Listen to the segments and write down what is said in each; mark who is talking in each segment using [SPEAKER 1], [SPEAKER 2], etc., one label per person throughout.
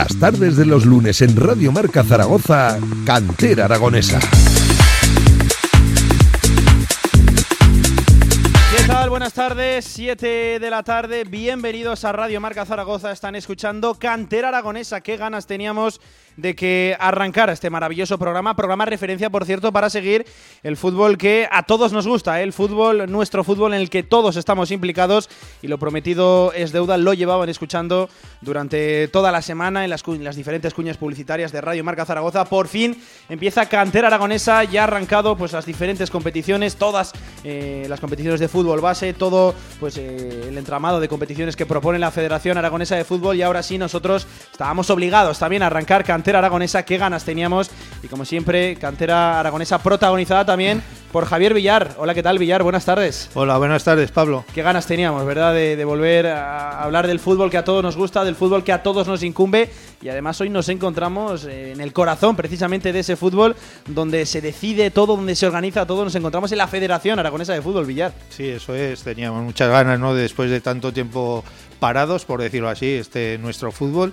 [SPEAKER 1] Las tardes de los lunes en Radio Marca Zaragoza, Cantera Aragonesa.
[SPEAKER 2] ¿Qué tal? Buenas tardes, 7 de la tarde, bienvenidos a Radio Marca Zaragoza, están escuchando Cantera Aragonesa, qué ganas teníamos de que arrancara este maravilloso programa, programa referencia, por cierto, para seguir el fútbol que a todos nos gusta, ¿eh? el fútbol, nuestro fútbol en el que todos estamos implicados y lo prometido es deuda, lo llevaban escuchando durante toda la semana en las, las diferentes cuñas publicitarias de Radio Marca Zaragoza. Por fin empieza Cantera Aragonesa, ya ha arrancado pues las diferentes competiciones, todas eh, las competiciones de fútbol base, todo pues eh, el entramado de competiciones que propone la Federación Aragonesa de Fútbol y ahora sí nosotros estábamos obligados también a arrancar Cantera aragonesa, qué ganas teníamos. Y como siempre, cantera aragonesa protagonizada también por Javier Villar. Hola, ¿qué tal, Villar? Buenas tardes.
[SPEAKER 3] Hola, buenas tardes, Pablo.
[SPEAKER 2] Qué ganas teníamos, ¿verdad? De, volver a hablar del fútbol que a todos nos gusta, del fútbol que a todos nos incumbe. Y además hoy nos encontramos en el corazón precisamente de ese fútbol donde se decide todo, donde se organiza todo. Nos encontramos en la Federación Aragonesa de Fútbol, Villar.
[SPEAKER 3] Sí, eso es. Teníamos muchas ganas, ¿no? Después de tanto tiempo parados, por decirlo así, este nuestro fútbol.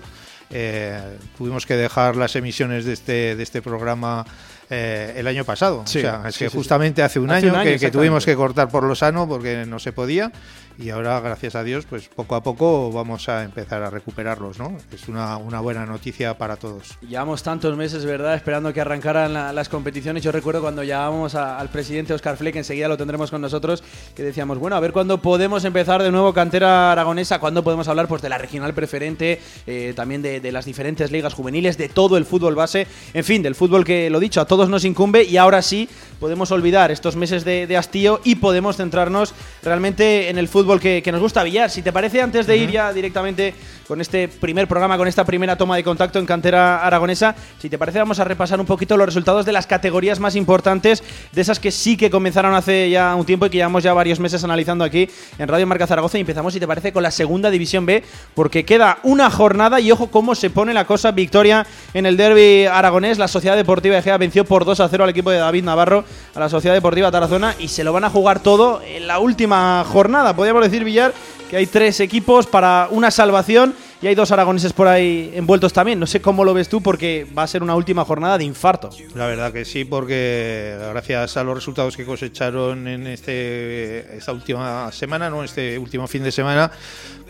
[SPEAKER 3] Eh, tuvimos que dejar las emisiones de este, de este programa eh, el año pasado. o sea, es que justamente hace un año, que, que, tuvimos que cortar por lo sano porque no se podía y ahora, gracias a Dios, pues poco a poco vamos a empezar a recuperarlos, ¿no? Es una, una buena noticia para todos.
[SPEAKER 2] Llevamos tantos meses, ¿verdad?, esperando que arrancaran las competiciones. Yo recuerdo cuando llamábamos al presidente Oscar Fleck, enseguida lo tendremos con nosotros, que decíamos, bueno, a ver cuándo podemos empezar de nuevo cantera aragonesa, cuándo podemos hablar pues de la regional preferente, eh, también de, las diferentes ligas juveniles, de todo el fútbol base, en fin, del fútbol que, lo dicho, a todos nos incumbe y ahora sí podemos olvidar estos meses de, de hastío y podemos centrarnos realmente en el fútbol que, nos gusta Villar. Si te parece, antes de ir ya directamente con este primer programa, con esta primera toma de contacto en cantera aragonesa, si te parece, vamos a repasar un poquito los resultados de las categorías más importantes, de esas que sí que comenzaron hace ya un tiempo y que llevamos ya varios meses analizando aquí en Radio Marca Zaragoza. Y empezamos, si te parece, con la segunda división B, porque queda una jornada y ojo cómo se pone la cosa. Victoria en el derby aragonés. La Sociedad Deportiva Egea venció por 2 a 0 al equipo de David Navarro, a la Sociedad Deportiva Tarazona, y se lo van a jugar todo en la última jornada. Podríamos decir, Villar, que hay tres equipos para una salvación y hay dos aragoneses por ahí envueltos también. No sé cómo lo ves tú porque va a ser una última jornada de infarto.
[SPEAKER 3] La verdad que sí, porque gracias a los resultados que cosecharon en este, esta última semana, no este último fin de semana,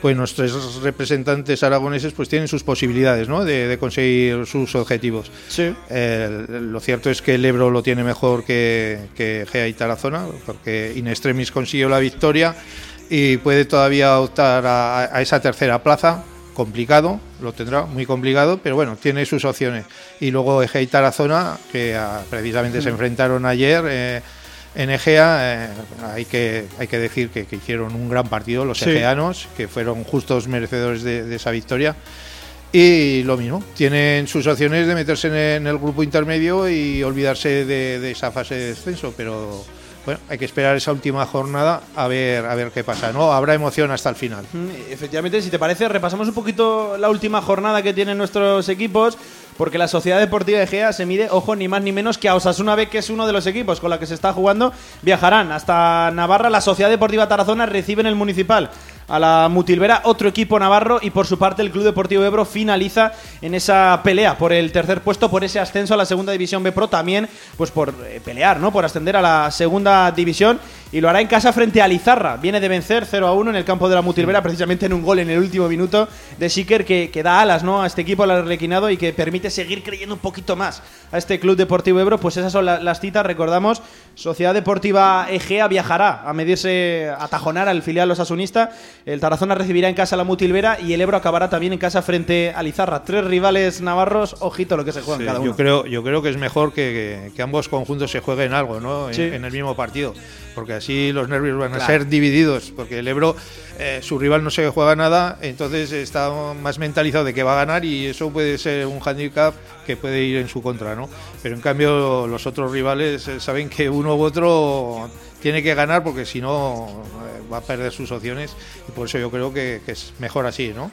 [SPEAKER 3] pues nuestros representantes aragoneses pues tienen sus posibilidades ¿no? de, conseguir sus objetivos.
[SPEAKER 2] Sí.
[SPEAKER 3] lo cierto es que el Ebro lo tiene mejor que, que Gea y Tarazona, porque In Extremis consiguió la victoria y puede todavía optar a, esa tercera plaza. Complicado, lo tendrá muy complicado, pero bueno, tiene sus opciones. Y luego Egea y Tarazona, que ah, precisamente se mm. enfrentaron ayer. Eh, en Egea eh, hay, que, hay que decir que, hicieron un gran partido los egeanos, que fueron justos merecedores de, esa victoria. Y lo mismo, tienen sus opciones de meterse en, el grupo intermedio y olvidarse de, de, esa fase de descenso, pero bueno, hay que esperar esa última jornada a ver, a ver qué pasa, ¿no? Habrá emoción hasta el final.
[SPEAKER 2] Mm, efectivamente, si te parece, repasamos un poquito la última jornada que tienen nuestros equipos, porque la Sociedad Deportiva de Gea se mide, ojo, ni más ni menos que a Osasuna B, que es uno de los equipos con la que se está jugando, viajarán hasta Navarra, la Sociedad Deportiva Tarazona recibe en el Municipal a la Mutilvera, otro equipo navarro y por su parte el Club Deportivo Ebro finaliza en esa pelea por el tercer puesto, por ese ascenso a la Segunda División B Pro, también pues por eh, pelear, ¿no? Por ascender a la Segunda División y lo hará en casa frente a Lizarra. Viene de vencer 0 a 1 en el campo de la Mutilvera, precisamente en un gol en el último minuto de Siker que, que da alas ¿no? a este equipo, al Arlequinado, y que permite seguir creyendo un poquito más a este Club Deportivo Ebro. Pues esas son las citas, recordamos. Sociedad Deportiva Egea viajará a medirse, a tajonar al filial Asunista El Tarazona recibirá en casa a la Mutilvera y el Ebro acabará también en casa frente a Lizarra. Tres rivales navarros, ojito lo que se juegan cada uno.
[SPEAKER 3] Yo creo, yo creo que es mejor que, que, ambos conjuntos se jueguen algo ¿no? en el mismo partido porque así los nervios van a ser divididos, porque el Ebro, eh, su rival no se juega nada, entonces está más mentalizado de que va a ganar y eso puede ser un handicap que puede ir en su contra, ¿no? Pero en cambio los otros rivales eh, saben que uno u otro tiene que ganar porque si no eh, va a perder sus opciones y por eso yo creo que, que es mejor así, ¿no?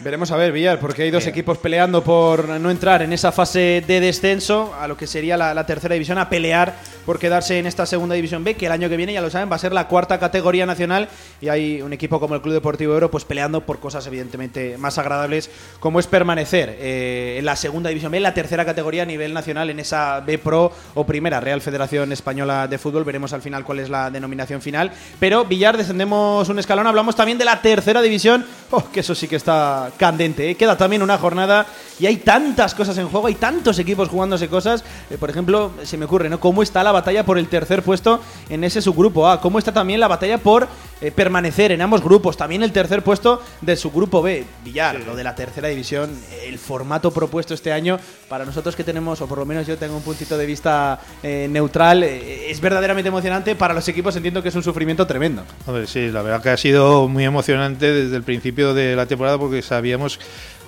[SPEAKER 2] Veremos a ver, Villar, porque hay dos equipos peleando por no entrar en esa fase de descenso a lo que sería la, tercera división, a pelear por quedarse en esta segunda división B, que el año que viene, ya lo saben, va a ser la cuarta categoría nacional y hay un equipo como el Club Deportivo Euro pues peleando por cosas evidentemente más agradables, como es permanecer eh, en la segunda división B, en la tercera categoría a nivel nacional, en esa B Pro o primera Real Federación Española de Fútbol. Veremos al final cuál es la denominación final. Pero Villar, descendemos un escalón, hablamos también de la tercera división, oh, que eso sí que está candente. ¿eh? Queda también una jornada y hay tantas cosas en juego, hay tantos equipos jugándose cosas. Eh, por ejemplo, se me ocurre, ¿no? ¿Cómo está la batalla por el tercer puesto en ese subgrupo A? ¿Cómo está también la batalla por eh, permanecer en ambos grupos? También el tercer puesto del subgrupo B. Villar, lo de la tercera división, el formato propuesto este año, para nosotros que tenemos, o por lo menos yo tengo un puntito de vista eh, neutral, es verdaderamente emocionante. Para los equipos entiendo que es un sufrimiento tremendo.
[SPEAKER 3] Hombre, sí, la verdad que ha sido muy emocionante desde el principio de la temporada porque sabíamos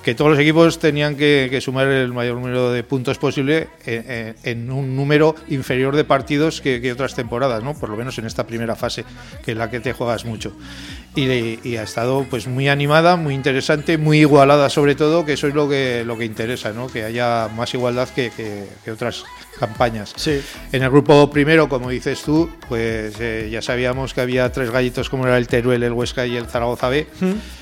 [SPEAKER 3] que todos los equipos tenían que, sumar el mayor número de puntos posible en, un número inferior de partidos que, otras temporadas, ¿no? Por lo menos en esta primera fase, que es la que te juegas mucho. Y, ha estado pues muy animada, muy interesante, muy igualada sobre todo, que eso es lo que, lo que interesa, ¿no? Que haya más igualdad que, otras campañas.
[SPEAKER 2] Sí.
[SPEAKER 3] En el grupo primero, como dices tú, pues eh, ya sabíamos que había tres gallitos como era el Teruel, el Huesca y el Zaragoza B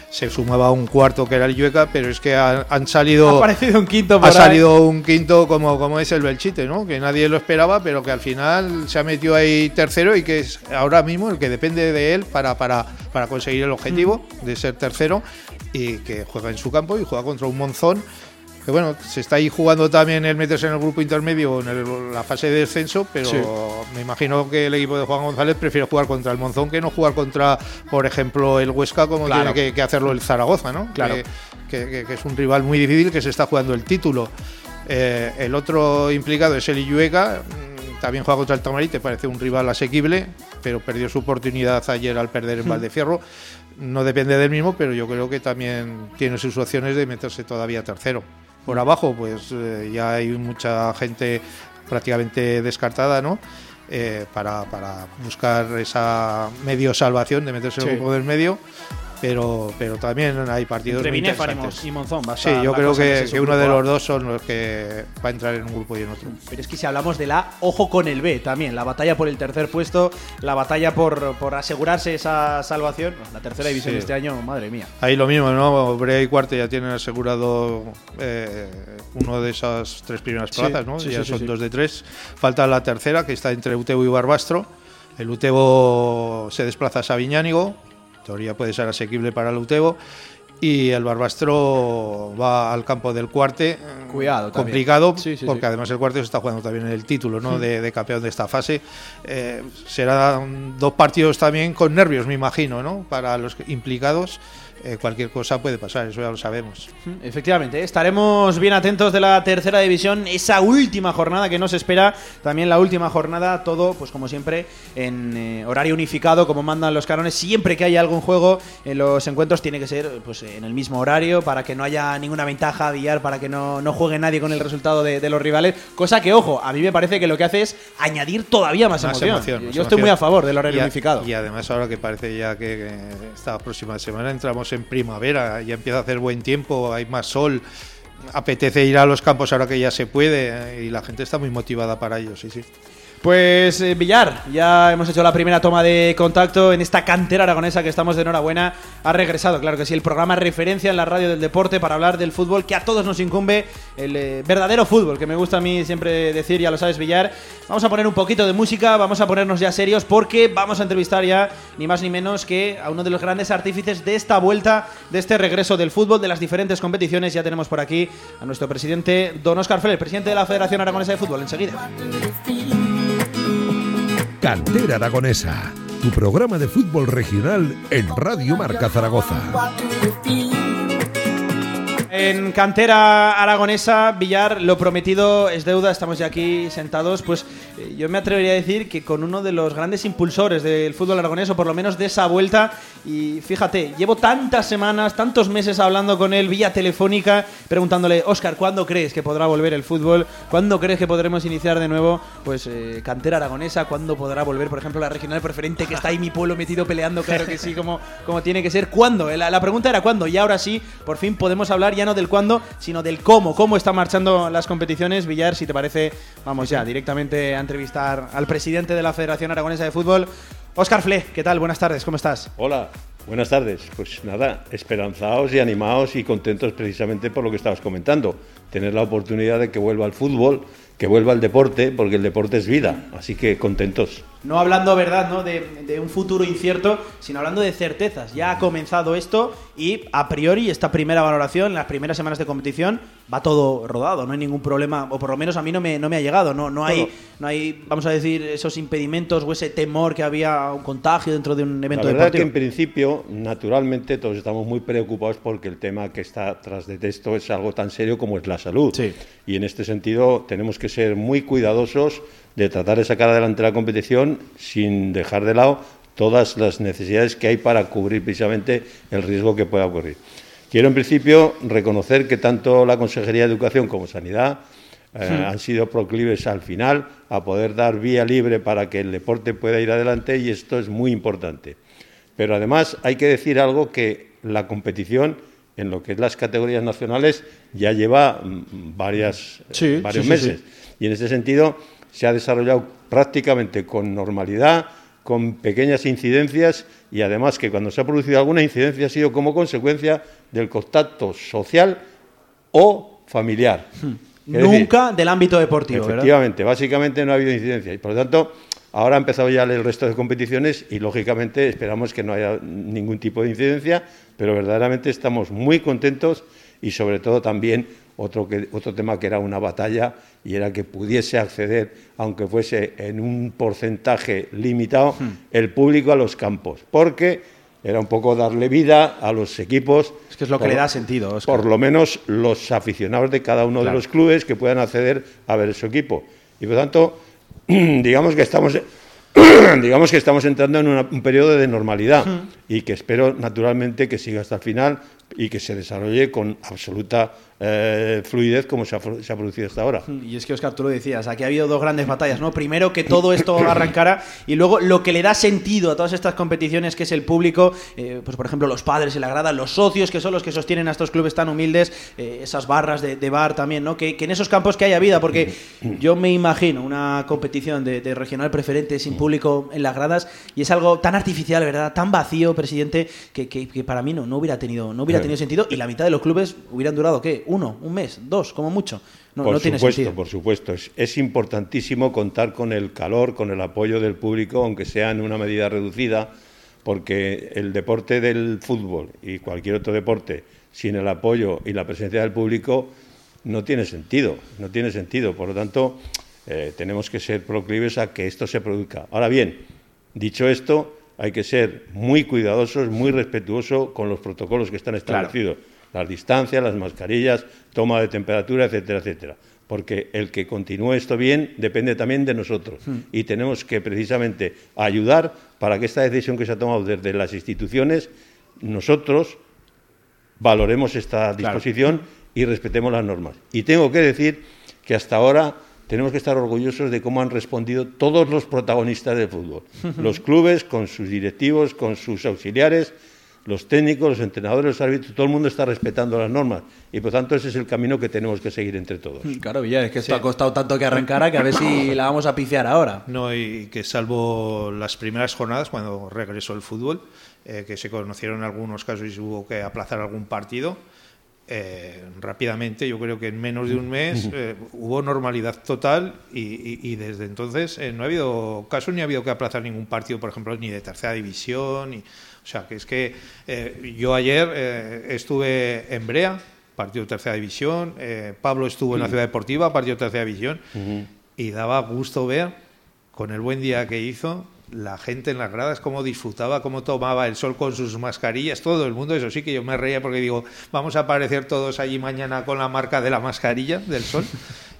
[SPEAKER 3] se sumaba un cuarto que era el Llueca, pero es que han, salido.
[SPEAKER 2] Ha aparecido un quinto
[SPEAKER 3] Ha salido un quinto como, como es el Belchite, ¿no? Que nadie lo esperaba, pero que al final se ha metido ahí tercero y que es ahora mismo el que depende de él para, para, para conseguir el objetivo mm. de ser tercero y que juega en su campo y juega contra un Monzón que bueno, se está ahí jugando también el meterse en el grupo intermedio en la fase de descenso, pero me imagino que el equipo de Juan González prefiere jugar contra el Monzón que no jugar contra, por ejemplo, el Huesca como tiene que, hacerlo el Zaragoza, ¿no?
[SPEAKER 2] Claro.
[SPEAKER 3] Que, es un rival muy difícil que se está jugando el título. Eh, el otro implicado es el Illueca, mm, también juega contra el Tamarite, parece un rival asequible, pero perdió su oportunidad ayer al perder en Valdefierro. No depende del mismo, pero yo creo que también tiene sus opciones de meterse todavía tercero. Por abajo, pues eh, ya hay mucha gente prácticamente descartada, ¿no? Eh, para, para, buscar esa medio salvación de meterse en el grupo del medio pero, pero también hay partidos
[SPEAKER 2] Entre
[SPEAKER 3] muy
[SPEAKER 2] interesantes. y Monzón. Va
[SPEAKER 3] sí, yo creo que, que uno de los dos son los que va a entrar en un grupo y en otro.
[SPEAKER 2] Pero es que si hablamos de la, ojo con el B también, la batalla por el tercer puesto, la batalla por, por asegurarse esa salvación, la tercera división de este año, madre mía.
[SPEAKER 3] Ahí lo mismo, ¿no? Brea y Cuarte ya tienen asegurado eh, uno de esas tres primeras plazas, ¿no? ya son dos de tres. Falta la tercera, que está entre Utebo y Barbastro. El Utebo se desplaza a Sabiñánigo, teoría puede ser asequible para el Utebo. Y el Barbastro va al campo del Cuarte.
[SPEAKER 2] Cuidado,
[SPEAKER 3] complicado, porque además el Cuarte se está jugando también en el título ¿no? de, campeón de esta fase. Eh, serán dos partidos también con nervios, me imagino, ¿no? para los implicados. Eh, cualquier cosa puede pasar, eso ya lo sabemos.
[SPEAKER 2] Efectivamente, estaremos bien atentos de la tercera división, esa última jornada que nos espera, también la última jornada, todo, pues como siempre, en eh, horario unificado, como mandan los carones, siempre que haya algo en juego en los encuentros tiene que ser pues en el mismo horario, para que no haya ninguna ventaja a billar, para que no, no juegue nadie con el resultado de, los rivales, cosa que, ojo, a mí me parece que lo que hace es añadir todavía más, emoción. Yo estoy muy a favor del horario unificado.
[SPEAKER 3] Y además ahora que parece ya que esta próxima semana entramos en primavera, ya empieza a hacer buen tiempo, hay más sol, apetece ir a los campos ahora que ya se puede eh, y la gente está muy motivada para ello, sí, sí.
[SPEAKER 2] Pues eh, Villar, ya hemos hecho la primera toma de contacto en esta cantera aragonesa que estamos de enhorabuena. Ha regresado, claro que sí, el programa referencia en la radio del deporte para hablar del fútbol que a todos nos incumbe, el eh, verdadero fútbol, que me gusta a mí siempre decir, ya lo sabes Villar. Vamos a poner un poquito de música, vamos a ponernos ya serios porque vamos a entrevistar ya ni más ni menos que a uno de los grandes artífices de esta vuelta, de este regreso del fútbol, de las diferentes competiciones. Ya tenemos por aquí a nuestro presidente, don Oscar Feller, presidente de la Federación Aragonesa de Fútbol. Enseguida.
[SPEAKER 1] Cantera Aragonesa, tu programa de fútbol regional en Radio Marca Zaragoza.
[SPEAKER 2] En cantera aragonesa, Villar, lo prometido es deuda, estamos ya aquí sentados, pues eh, yo me atrevería a decir que con uno de los grandes impulsores del fútbol aragonés, o por lo menos de esa vuelta, y fíjate, llevo tantas semanas, tantos meses hablando con él vía telefónica, preguntándole, Oscar, ¿cuándo crees que podrá volver el fútbol? ¿Cuándo crees que podremos iniciar de nuevo, pues, eh, cantera aragonesa? ¿Cuándo podrá volver, por ejemplo, la regional preferente, que está ahí mi pueblo metido peleando, claro que sí, como, como tiene que ser? ¿Cuándo? La, la pregunta era ¿cuándo? Y ahora sí, por fin podemos hablar ya no del cuándo, sino del cómo, cómo están marchando las competiciones. Villar, si te parece, vamos ya directamente a entrevistar al presidente de la Federación Aragonesa de Fútbol, Óscar Fle. ¿Qué tal? Buenas tardes, ¿cómo estás?
[SPEAKER 4] Hola, buenas tardes. Pues nada, esperanzados y animados y contentos precisamente por lo que estabas comentando. Tener la oportunidad de que vuelva al fútbol, que vuelva al deporte, porque el deporte es vida. Así que contentos
[SPEAKER 2] no hablando, ¿verdad?, ¿no? De, un futuro incierto, sino hablando de certezas. Ya ha comenzado esto y a priori esta primera valoración, las primeras semanas de competición, va todo rodado, no hay ningún problema, o por lo menos a mí no me, no me ha llegado, no, no, hay, no hay, vamos a decir, esos impedimentos o ese temor que había un contagio dentro de un evento
[SPEAKER 4] La
[SPEAKER 2] verdad
[SPEAKER 4] que en principio, naturalmente, todos estamos muy preocupados porque el tema que está tras de esto es algo tan serio como es la salud.
[SPEAKER 2] Sí.
[SPEAKER 4] Y en este sentido tenemos que ser muy cuidadosos de tratar de sacar adelante la competición sin dejar de lado todas las necesidades que hay para cubrir precisamente el riesgo que pueda ocurrir. Quiero en principio reconocer que tanto la Consejería de Educación como Sanidad eh, han sido proclives al final a poder dar vía libre para que el deporte pueda ir adelante y esto es muy importante. Pero además hay que decir algo que la competición en lo que es las categorías nacionales ya lleva mm, varias,
[SPEAKER 2] eh,
[SPEAKER 4] varios meses. y en ese sentido se ha desarrollado prácticamente con normalidad, con pequeñas incidencias y además que cuando se ha producido alguna incidencia ha sido como consecuencia del contacto social o familiar.
[SPEAKER 2] Hmm. Nunca del ámbito deportivo,
[SPEAKER 4] Efectivamente, básicamente no ha habido incidencia y por lo tanto ahora ha empezado ya el resto de competiciones y lógicamente esperamos que no haya ningún tipo de incidencia, pero verdaderamente estamos muy contentos y sobre todo también otro, que, otro tema que era una batalla y era que pudiese acceder, aunque fuese en un porcentaje limitado, hmm. el público a los campos, porque era un poco darle vida a los equipos.
[SPEAKER 2] Es que es lo que le da sentido.
[SPEAKER 4] Por lo menos los aficionados de cada uno de los clubes que puedan acceder a ver su equipo. Y por lo tanto, digamos que estamos digamos que estamos entrando en un periodo de normalidad hmm. y que espero naturalmente que siga hasta el final y que se desarrolle con absoluta eh, fluidez como se ha, producido hasta ahora.
[SPEAKER 2] Y es que, Oscar, tú lo decías, aquí ha habido dos grandes batallas, ¿no? Primero que todo esto arrancara y luego lo que le da sentido a todas estas competiciones, que es el público, eh, pues por ejemplo los padres en la grada, los socios, que son los que sostienen a estos clubes tan humildes, eh, esas barras de, bar también, ¿no? Que, en esos campos que haya vida, porque yo me imagino una competición de, regional preferente sin público en las gradas y es algo tan artificial, ¿verdad? Tan vacío, presidente, que, que, para mí no, no hubiera tenido, no hubiera tenido sentido y la mitad de los clubes hubieran durado, ¿qué? Uno, un mes, dos, como mucho. No,
[SPEAKER 4] por
[SPEAKER 2] tiene
[SPEAKER 4] supuesto,
[SPEAKER 2] sentido.
[SPEAKER 4] por supuesto. Es, es, importantísimo contar con el calor, con el apoyo del público, aunque sea en una medida reducida, porque el deporte del fútbol y cualquier otro deporte sin el apoyo y la presencia del público no tiene sentido, no tiene sentido. Por lo tanto, eh, tenemos que ser proclives a que esto se produzca. Ahora bien, dicho esto, hay que ser muy cuidadosos, muy respetuosos con los protocolos que están establecidos las distancias, las mascarillas, toma de temperatura, etcétera, etcétera. Porque el que continúe esto bien depende también de nosotros. Hmm. Y tenemos que precisamente ayudar para que esta decisión que se ha tomado desde las instituciones, nosotros valoremos esta disposición y respetemos las normas. Y tengo que decir que hasta ahora tenemos que estar orgullosos de cómo han respondido todos los protagonistas del fútbol. Los clubes, con sus directivos, con sus auxiliares, los técnicos, los entrenadores, los árbitros, todo el mundo está respetando las normas y por tanto ese es el camino que tenemos que seguir entre todos.
[SPEAKER 2] Mm, claro, Villar, es que esto ha costado tanto que arrancara que a ver si la vamos a pifiar ahora.
[SPEAKER 3] No, y que salvo las primeras jornadas cuando regresó el fútbol, eh, que se conocieron algunos casos y hubo que aplazar algún partido, eh, rápidamente, yo creo que en menos de un mes eh, hubo normalidad total y, desde entonces no ha habido caso ni ha habido que aplazar ningún partido, por ejemplo, ni de tercera división. Ni, o sea, que es que eh, yo ayer eh, estuve en Brea, partido de tercera división, eh, Pablo estuvo en la Ciudad Deportiva, partido de tercera división, y daba gusto ver, con el buen día que hizo, la gente en las gradas, cómo disfrutaba, cómo tomaba el sol con sus mascarillas, todo el mundo, eso sí que yo me reía porque digo, vamos a aparecer todos allí mañana con la marca de la mascarilla del sol.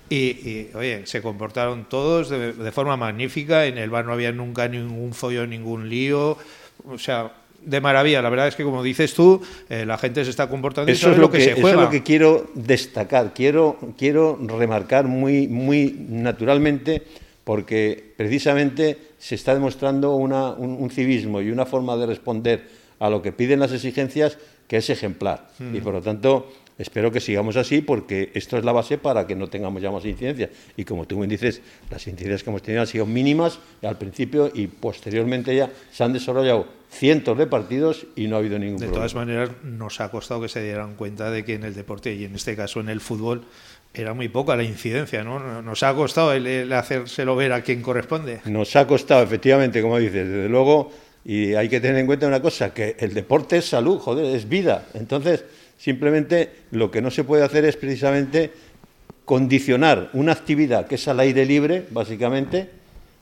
[SPEAKER 3] Y, oye, se comportaron todos de, de, forma magnífica, en el bar no había nunca ningún follón, ningún lío, o sea, de maravilla. La verdad es que, como dices tú, eh, la gente se está comportando
[SPEAKER 4] eso, es lo que, se juega. Eso es lo que quiero destacar, quiero, quiero remarcar muy, muy naturalmente, porque precisamente se está demostrando una, un, civismo y una forma de responder a lo que piden las exigencias que es ejemplar. Mm. Y por lo tanto, espero que sigamos así porque esto es la base para que no tengamos ya más incidencias. Y como tú me dices, las incidencias que hemos tenido han sido mínimas al principio y posteriormente ya se han desarrollado cientos de partidos y no ha habido ningún
[SPEAKER 3] de
[SPEAKER 4] problema.
[SPEAKER 3] De todas maneras, nos ha costado que se dieran cuenta de que en el deporte y en este caso en el fútbol era muy poca la incidencia, ¿no? Nos ha costado el, el hacérselo ver a quien corresponde.
[SPEAKER 4] Nos ha costado, efectivamente, como dices, desde luego, y hay que tener en cuenta una cosa, que el deporte es salud, joder, es vida. Entonces, simplemente lo que no se puede hacer es precisamente condicionar una actividad que es al aire libre, básicamente,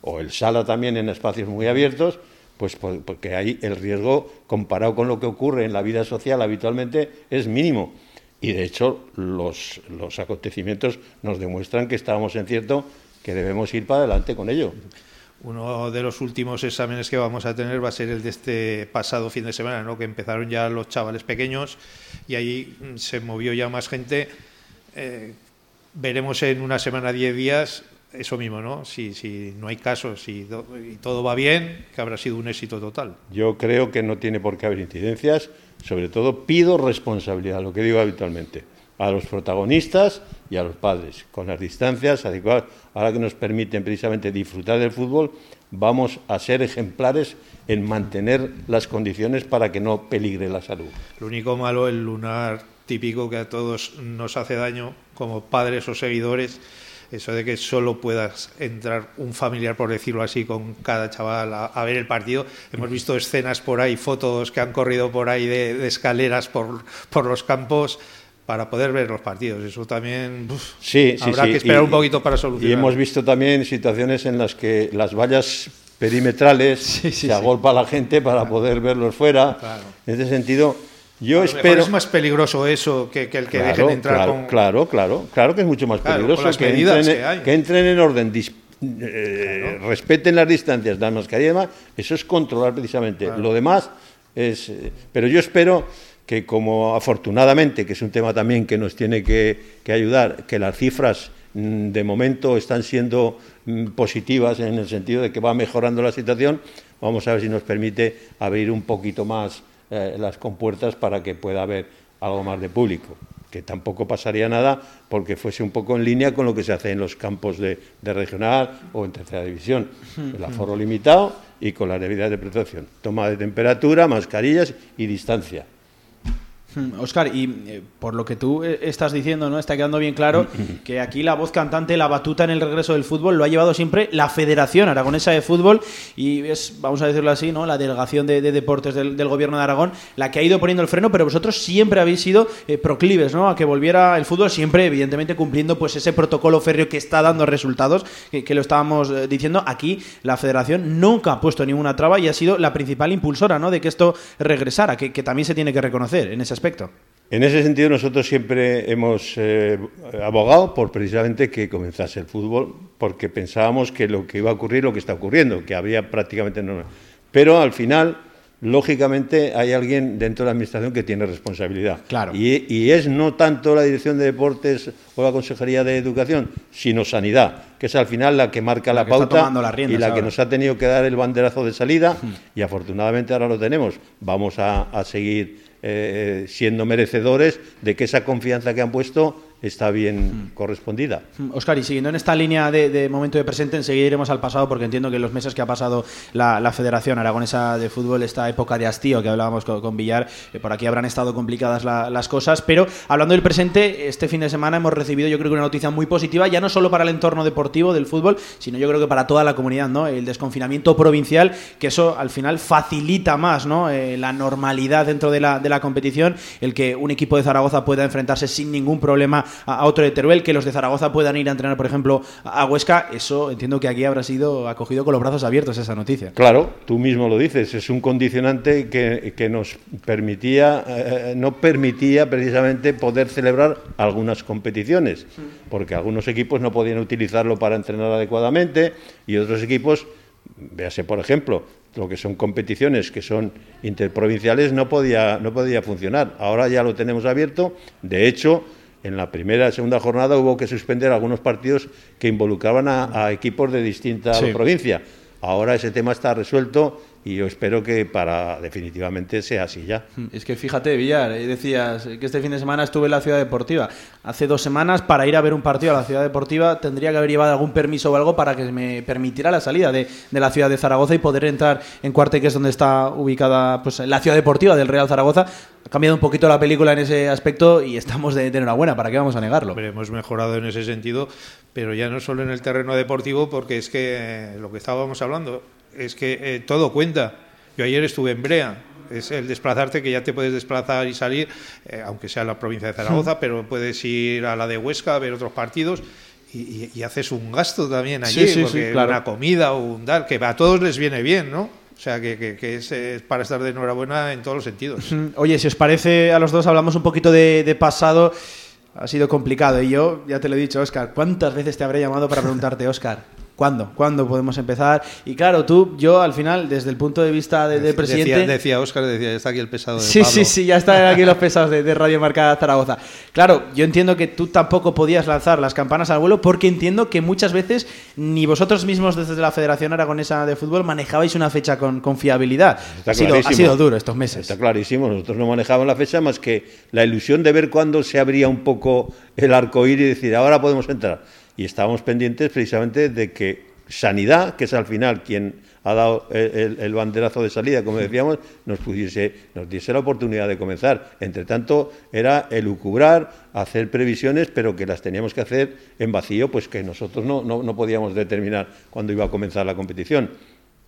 [SPEAKER 4] o el sala también en espacios muy abiertos, pues porque ahí el riesgo comparado con lo que ocurre en la vida social habitualmente es mínimo. Y de hecho los, los acontecimientos nos demuestran que estábamos en cierto que debemos ir para adelante con ello.
[SPEAKER 3] Uno de los últimos exámenes que vamos a tener va a ser el de este pasado fin de semana, ¿no? que empezaron ya los chavales pequeños y ahí se movió ya más gente. Eh, veremos en una semana, diez días, eso mismo, ¿no? Si, si no hay casos y, y, todo va bien, que habrá sido un éxito total.
[SPEAKER 4] Yo creo que no tiene por qué haber incidencias. Sobre todo pido responsabilidad, lo que digo habitualmente, a los protagonistas y a los padres, con las distancias adecuadas. Ahora que nos permiten precisamente disfrutar del fútbol, vamos a ser ejemplares en mantener las condiciones para que no peligre la salud.
[SPEAKER 3] Lo único malo, el lunar típico que a todos nos hace daño como padres o seguidores, eso de que solo puedas entrar un familiar, por decirlo así, con cada chaval a, a, ver el partido. Hemos visto escenas por ahí, fotos que han corrido por ahí de, de escaleras por, por, los campos para poder ver los partidos. Eso también uf,
[SPEAKER 4] sí,
[SPEAKER 3] habrá
[SPEAKER 4] sí,
[SPEAKER 3] que esperar
[SPEAKER 4] y,
[SPEAKER 3] un poquito para solucionar.
[SPEAKER 4] Y hemos visto también situaciones en las que las vallas perimetrales se agolpa a la gente para poder verlos fuera.
[SPEAKER 3] Claro.
[SPEAKER 4] En ese sentido, yo
[SPEAKER 3] A lo mejor
[SPEAKER 4] espero.
[SPEAKER 3] es más peligroso eso que, que el que
[SPEAKER 4] claro,
[SPEAKER 3] dejen entrar
[SPEAKER 4] claro,
[SPEAKER 3] con...
[SPEAKER 4] claro, claro, claro que es mucho más
[SPEAKER 3] Claro,
[SPEAKER 4] peligroso
[SPEAKER 3] las
[SPEAKER 4] que, entren,
[SPEAKER 3] que hay.
[SPEAKER 4] que entren en orden, dis- eh, respeten las distancias, la mascarilla y demás, eso es controlar precisamente. Lo demás es. eh, Pero yo espero que, como afortunadamente, que es un tema también que nos tiene que, que ayudar, que las cifras mm, de momento están siendo mm, positivas en el sentido de que va mejorando la situación, vamos a ver si nos permite abrir un poquito más eh, las compuertas para que pueda haber algo más de público que tampoco pasaría nada porque fuese un poco en línea con lo que se hace en los campos de, de regional o en tercera división. El aforo limitado y con las debidas de protección. Toma de temperatura, mascarillas y distancia.
[SPEAKER 2] Oscar, y eh, por lo que tú eh, estás diciendo, ¿no? Está quedando bien claro que aquí la voz cantante, la batuta en el regreso del fútbol lo ha llevado siempre la Federación Aragonesa de Fútbol y es, vamos a decirlo así, ¿no? La delegación de, de deportes del, del, gobierno de Aragón, la que ha ido poniendo el freno, pero vosotros siempre habéis sido eh, proclives, ¿no? A que volviera el fútbol, siempre, evidentemente, cumpliendo pues ese protocolo férreo que está dando resultados, que, que lo estábamos eh, diciendo. Aquí la Federación nunca ha puesto ninguna traba y ha sido la principal impulsora, ¿no? De que esto regresara, que, que también se tiene que reconocer en ese aspecto.
[SPEAKER 4] En ese sentido, nosotros siempre hemos eh, abogado por precisamente que comenzase el fútbol, porque pensábamos que lo que iba a ocurrir, lo que está ocurriendo, que habría prácticamente no. Pero al final, lógicamente, hay alguien dentro de la administración que tiene responsabilidad.
[SPEAKER 2] Claro.
[SPEAKER 4] Y, y es no tanto la dirección de deportes o la consejería de educación, sino sanidad, que es al final la que marca la,
[SPEAKER 2] La que
[SPEAKER 4] pauta
[SPEAKER 2] riendas
[SPEAKER 4] y la
[SPEAKER 2] ahora.
[SPEAKER 4] que nos ha tenido que dar el banderazo de salida. Y afortunadamente ahora lo tenemos. Vamos a, a seguir eh, siendo merecedores de que esa confianza que han puesto está bien correspondida.
[SPEAKER 2] Oscar, y siguiendo en esta línea de, de momento de presente, enseguida iremos al pasado porque entiendo que en los meses que ha pasado la, la Federación Aragonesa de Fútbol, esta época de hastío que hablábamos con, con Villar, eh, por aquí habrán estado complicadas la- las cosas, pero hablando del presente, este fin de semana hemos recibido yo creo que una noticia muy positiva, ya no solo para el entorno deportivo del fútbol, sino yo creo que para toda la comunidad, ¿no? El desconfinamiento provincial, que eso al final facilita más, ¿no? Eh, la normalidad dentro de la, de la competición, el que un equipo de Zaragoza pueda enfrentarse sin ningún problema a, otro de Teruel, que los de Zaragoza puedan ir a entrenar, por ejemplo, a a Huesca, eso entiendo que aquí habrá sido acogido con los brazos abiertos esa noticia.
[SPEAKER 4] Claro, tú mismo lo dices, es un condicionante que, que nos permitía, eh, no permitía precisamente poder celebrar algunas competiciones, porque algunos equipos no podían utilizarlo para entrenar adecuadamente y otros equipos, véase por ejemplo, lo que son competiciones que son interprovinciales no podía, no podía funcionar. Ahora ya lo tenemos abierto, de hecho, en la primera y segunda jornada hubo que suspender algunos partidos que involucraban a, a equipos de distinta
[SPEAKER 2] Sí.
[SPEAKER 4] provincia. Ahora ese tema está resuelto y yo espero que para definitivamente sea así ya.
[SPEAKER 2] Es que fíjate, Villar, decías que este fin de semana estuve en la ciudad deportiva. Hace dos semanas, para ir a ver un partido a la ciudad deportiva, tendría que haber llevado algún permiso o algo para que me permitiera la salida de, de la ciudad de Zaragoza y poder entrar en Cuarte, que es donde está ubicada pues, la ciudad deportiva del Real Zaragoza. Ha cambiado un poquito la película en ese aspecto y estamos de, de enhorabuena. ¿Para qué vamos a negarlo?
[SPEAKER 3] Hombre, hemos mejorado en ese sentido, pero ya no solo en el terreno deportivo, porque es que eh, lo que estábamos hablando es que eh, todo cuenta. Yo ayer estuve en Brea, es el desplazarte que ya te puedes desplazar y salir, eh, aunque sea en la provincia de Zaragoza, pero puedes ir a la de Huesca a ver otros partidos. Y, y- y haces un gasto también allí,
[SPEAKER 2] Sí, sí,
[SPEAKER 3] porque
[SPEAKER 2] claro.
[SPEAKER 3] una comida o un tal, que a todos les viene bien, ¿no? O sea, que, que- que es, es para estar de enhorabuena en todos los sentidos.
[SPEAKER 2] Oye, si os parece a los dos, hablamos un poquito de, de pasado. Ha sido complicado. Y yo, ya te lo he dicho, Oscar, ¿cuántas veces te habré llamado para preguntarte, Oscar? ¿Cuándo? ¿Cuándo podemos empezar? Y claro, tú, yo al final, desde el punto de vista de, de presidente...
[SPEAKER 3] Decía, decía Óscar, decía, está aquí el pesado de
[SPEAKER 2] Sí,
[SPEAKER 3] Pablo.
[SPEAKER 2] sí, sí, ya están aquí los pesados de, de Radio Marca Zaragoza. Claro, yo entiendo que tú tampoco podías lanzar las campanas al vuelo porque entiendo que muchas veces ni vosotros mismos desde la Federación Aragonesa de Fútbol manejabais una fecha con, con fiabilidad.
[SPEAKER 4] Está
[SPEAKER 2] ha, sido, ha sido duro estos meses.
[SPEAKER 4] Está clarísimo, nosotros no manejábamos la fecha más que la ilusión de ver cuándo se abría un poco el arco y decir, ahora podemos entrar. Y estábamos pendientes precisamente de que Sanidad, que es al final quien ha dado el, banderazo de salida, como decíamos, nos pudiese, nos diese la oportunidad de comenzar. Entre tanto, era elucubrar, hacer previsiones, pero que las teníamos que hacer en vacío, pues que nosotros no, no, no podíamos determinar cuándo iba a comenzar la competición.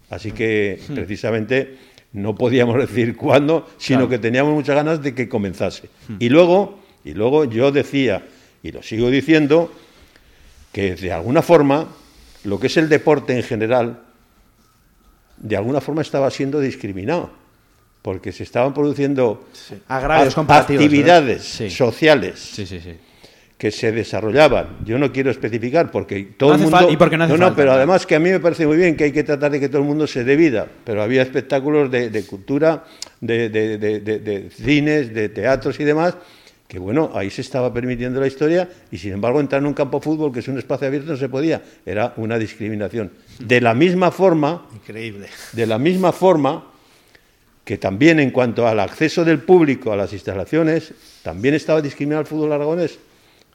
[SPEAKER 4] Así que, precisamente, no podíamos decir cuándo, sino
[SPEAKER 2] Claro.
[SPEAKER 4] que teníamos muchas ganas de que comenzase. Y luego, y luego yo decía, y lo sigo diciendo, que de alguna forma, lo que es el deporte en general, de alguna forma estaba siendo discriminado, porque se estaban produciendo actividades sociales
[SPEAKER 2] Sí,
[SPEAKER 4] que se desarrollaban. Yo no quiero especificar porque todo
[SPEAKER 2] No
[SPEAKER 4] el mundo.
[SPEAKER 2] y porque no hace
[SPEAKER 4] no,
[SPEAKER 2] falta,
[SPEAKER 4] pero además que a mí me parece muy bien que hay que tratar de que todo el mundo se dé vida. Pero había espectáculos de, de cultura, de- de- de cines, de teatros y demás. Que bueno, ahí se estaba permitiendo la historia y sin embargo entrar en un campo de fútbol que es un espacio abierto no se podía. Era una discriminación. De la misma forma,
[SPEAKER 3] Increíble.
[SPEAKER 4] de la misma forma que también en cuanto al acceso del público a las instalaciones, también estaba discriminado el fútbol aragonés.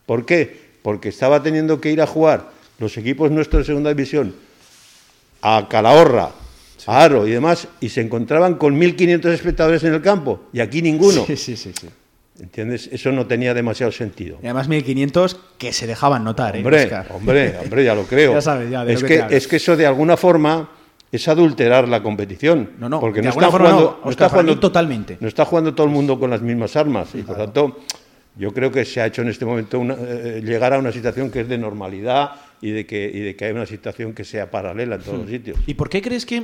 [SPEAKER 4] ¿Por qué? Porque estaba teniendo que ir a jugar los equipos nuestros de segunda división a Calahorra, a Aro y demás, y se encontraban con 1.500 espectadores en el campo, y aquí ninguno.
[SPEAKER 2] Sí, sí, sí, sí.
[SPEAKER 4] ¿Entiendes? Eso no tenía demasiado sentido.
[SPEAKER 2] Y además 1500 que se dejaban notar, ¿eh,
[SPEAKER 4] Hombre,
[SPEAKER 2] Óscar?
[SPEAKER 4] hombre, hombre, ya lo creo.
[SPEAKER 2] Ya sabes, ya, de
[SPEAKER 4] es,
[SPEAKER 2] lo que
[SPEAKER 4] es que eso de alguna forma es adulterar la competición.
[SPEAKER 2] No, no,
[SPEAKER 4] porque no está jugando,
[SPEAKER 2] no,
[SPEAKER 4] está jugando
[SPEAKER 2] totalmente.
[SPEAKER 4] No está jugando todo el mundo con las mismas armas y por tanto yo creo que se ha hecho en este momento una- eh, llegar a una situación que es de normalidad y de que y de que hay una situación que sea paralela en todos los sitios.
[SPEAKER 2] ¿Y por qué crees que,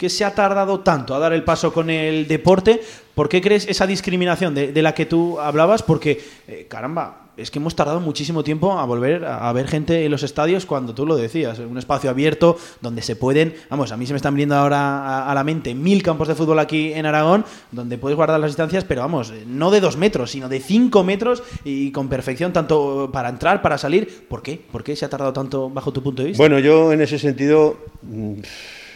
[SPEAKER 2] que se ha tardado tanto a dar el paso con el deporte? ¿Por qué crees esa discriminación de, la que tú hablabas? Porque, eh, caramba, es que hemos tardado muchísimo tiempo a volver a, ver gente en los estadios cuando tú lo decías, un espacio abierto donde se pueden, vamos, a mí se me están viniendo ahora a, a la mente mil campos de fútbol aquí en Aragón donde puedes guardar las distancias, pero vamos, eh, no de dos metros, sino de cinco metros y con perfección tanto para entrar, para salir. ¿Por qué? ¿Por qué se ha tardado tanto bajo tu punto de vista?
[SPEAKER 4] Bueno, yo en ese sentido, mm,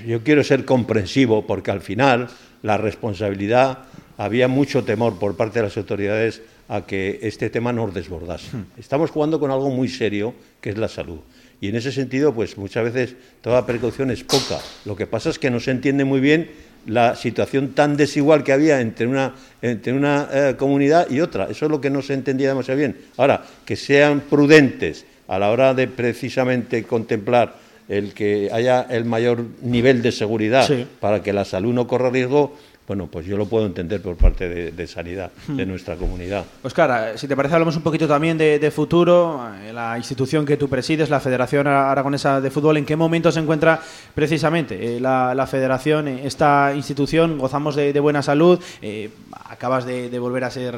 [SPEAKER 4] yo quiero ser comprensivo porque al final la responsabilidad, había mucho temor por parte de las autoridades a que este tema nos desbordase. Estamos jugando con algo muy serio, que es la salud. Y en ese sentido, pues muchas veces toda precaución es poca. Lo que pasa es que no se entiende muy bien la situación tan desigual que había entre una, entre una eh, comunidad y otra. Eso es lo que no se entendía demasiado bien. Ahora, que sean prudentes a la hora de precisamente contemplar el que haya el mayor nivel de seguridad
[SPEAKER 2] Sí.
[SPEAKER 4] para que la salud no corra riesgo, bueno, pues yo lo puedo entender por parte de, de sanidad de nuestra comunidad.
[SPEAKER 2] Oscar, eh, si te parece, hablamos un poquito también de, de futuro. eh, La institución que tú presides, la Federación Aragonesa de Fútbol, ¿en qué momento se encuentra precisamente eh, la, la Federación, esta institución? Gozamos de, de buena salud. eh, acabas de, volver a ser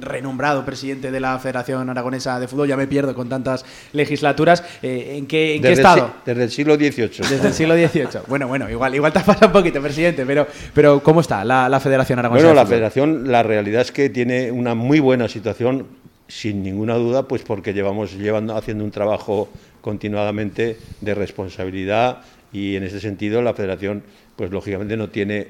[SPEAKER 2] renombrado presidente de la Federación Aragonesa de Fútbol. Ya me pierdo con tantas legislaturas. eh, ¿En qué, en qué
[SPEAKER 4] Desde el
[SPEAKER 2] estado?
[SPEAKER 4] desde el siglo XVIII.
[SPEAKER 2] Desde el siglo XVIII. Bueno, bueno, igual, igual te has pasado un poquito, presidente, pero, pero ¿cómo está la, la Federación Aragonesa
[SPEAKER 4] Bueno, la federación, la realidad es que tiene una muy buena situación, sin ninguna duda, pues porque llevamos llevando, haciendo un trabajo continuadamente de responsabilidad y en ese sentido la federación, pues lógicamente no tiene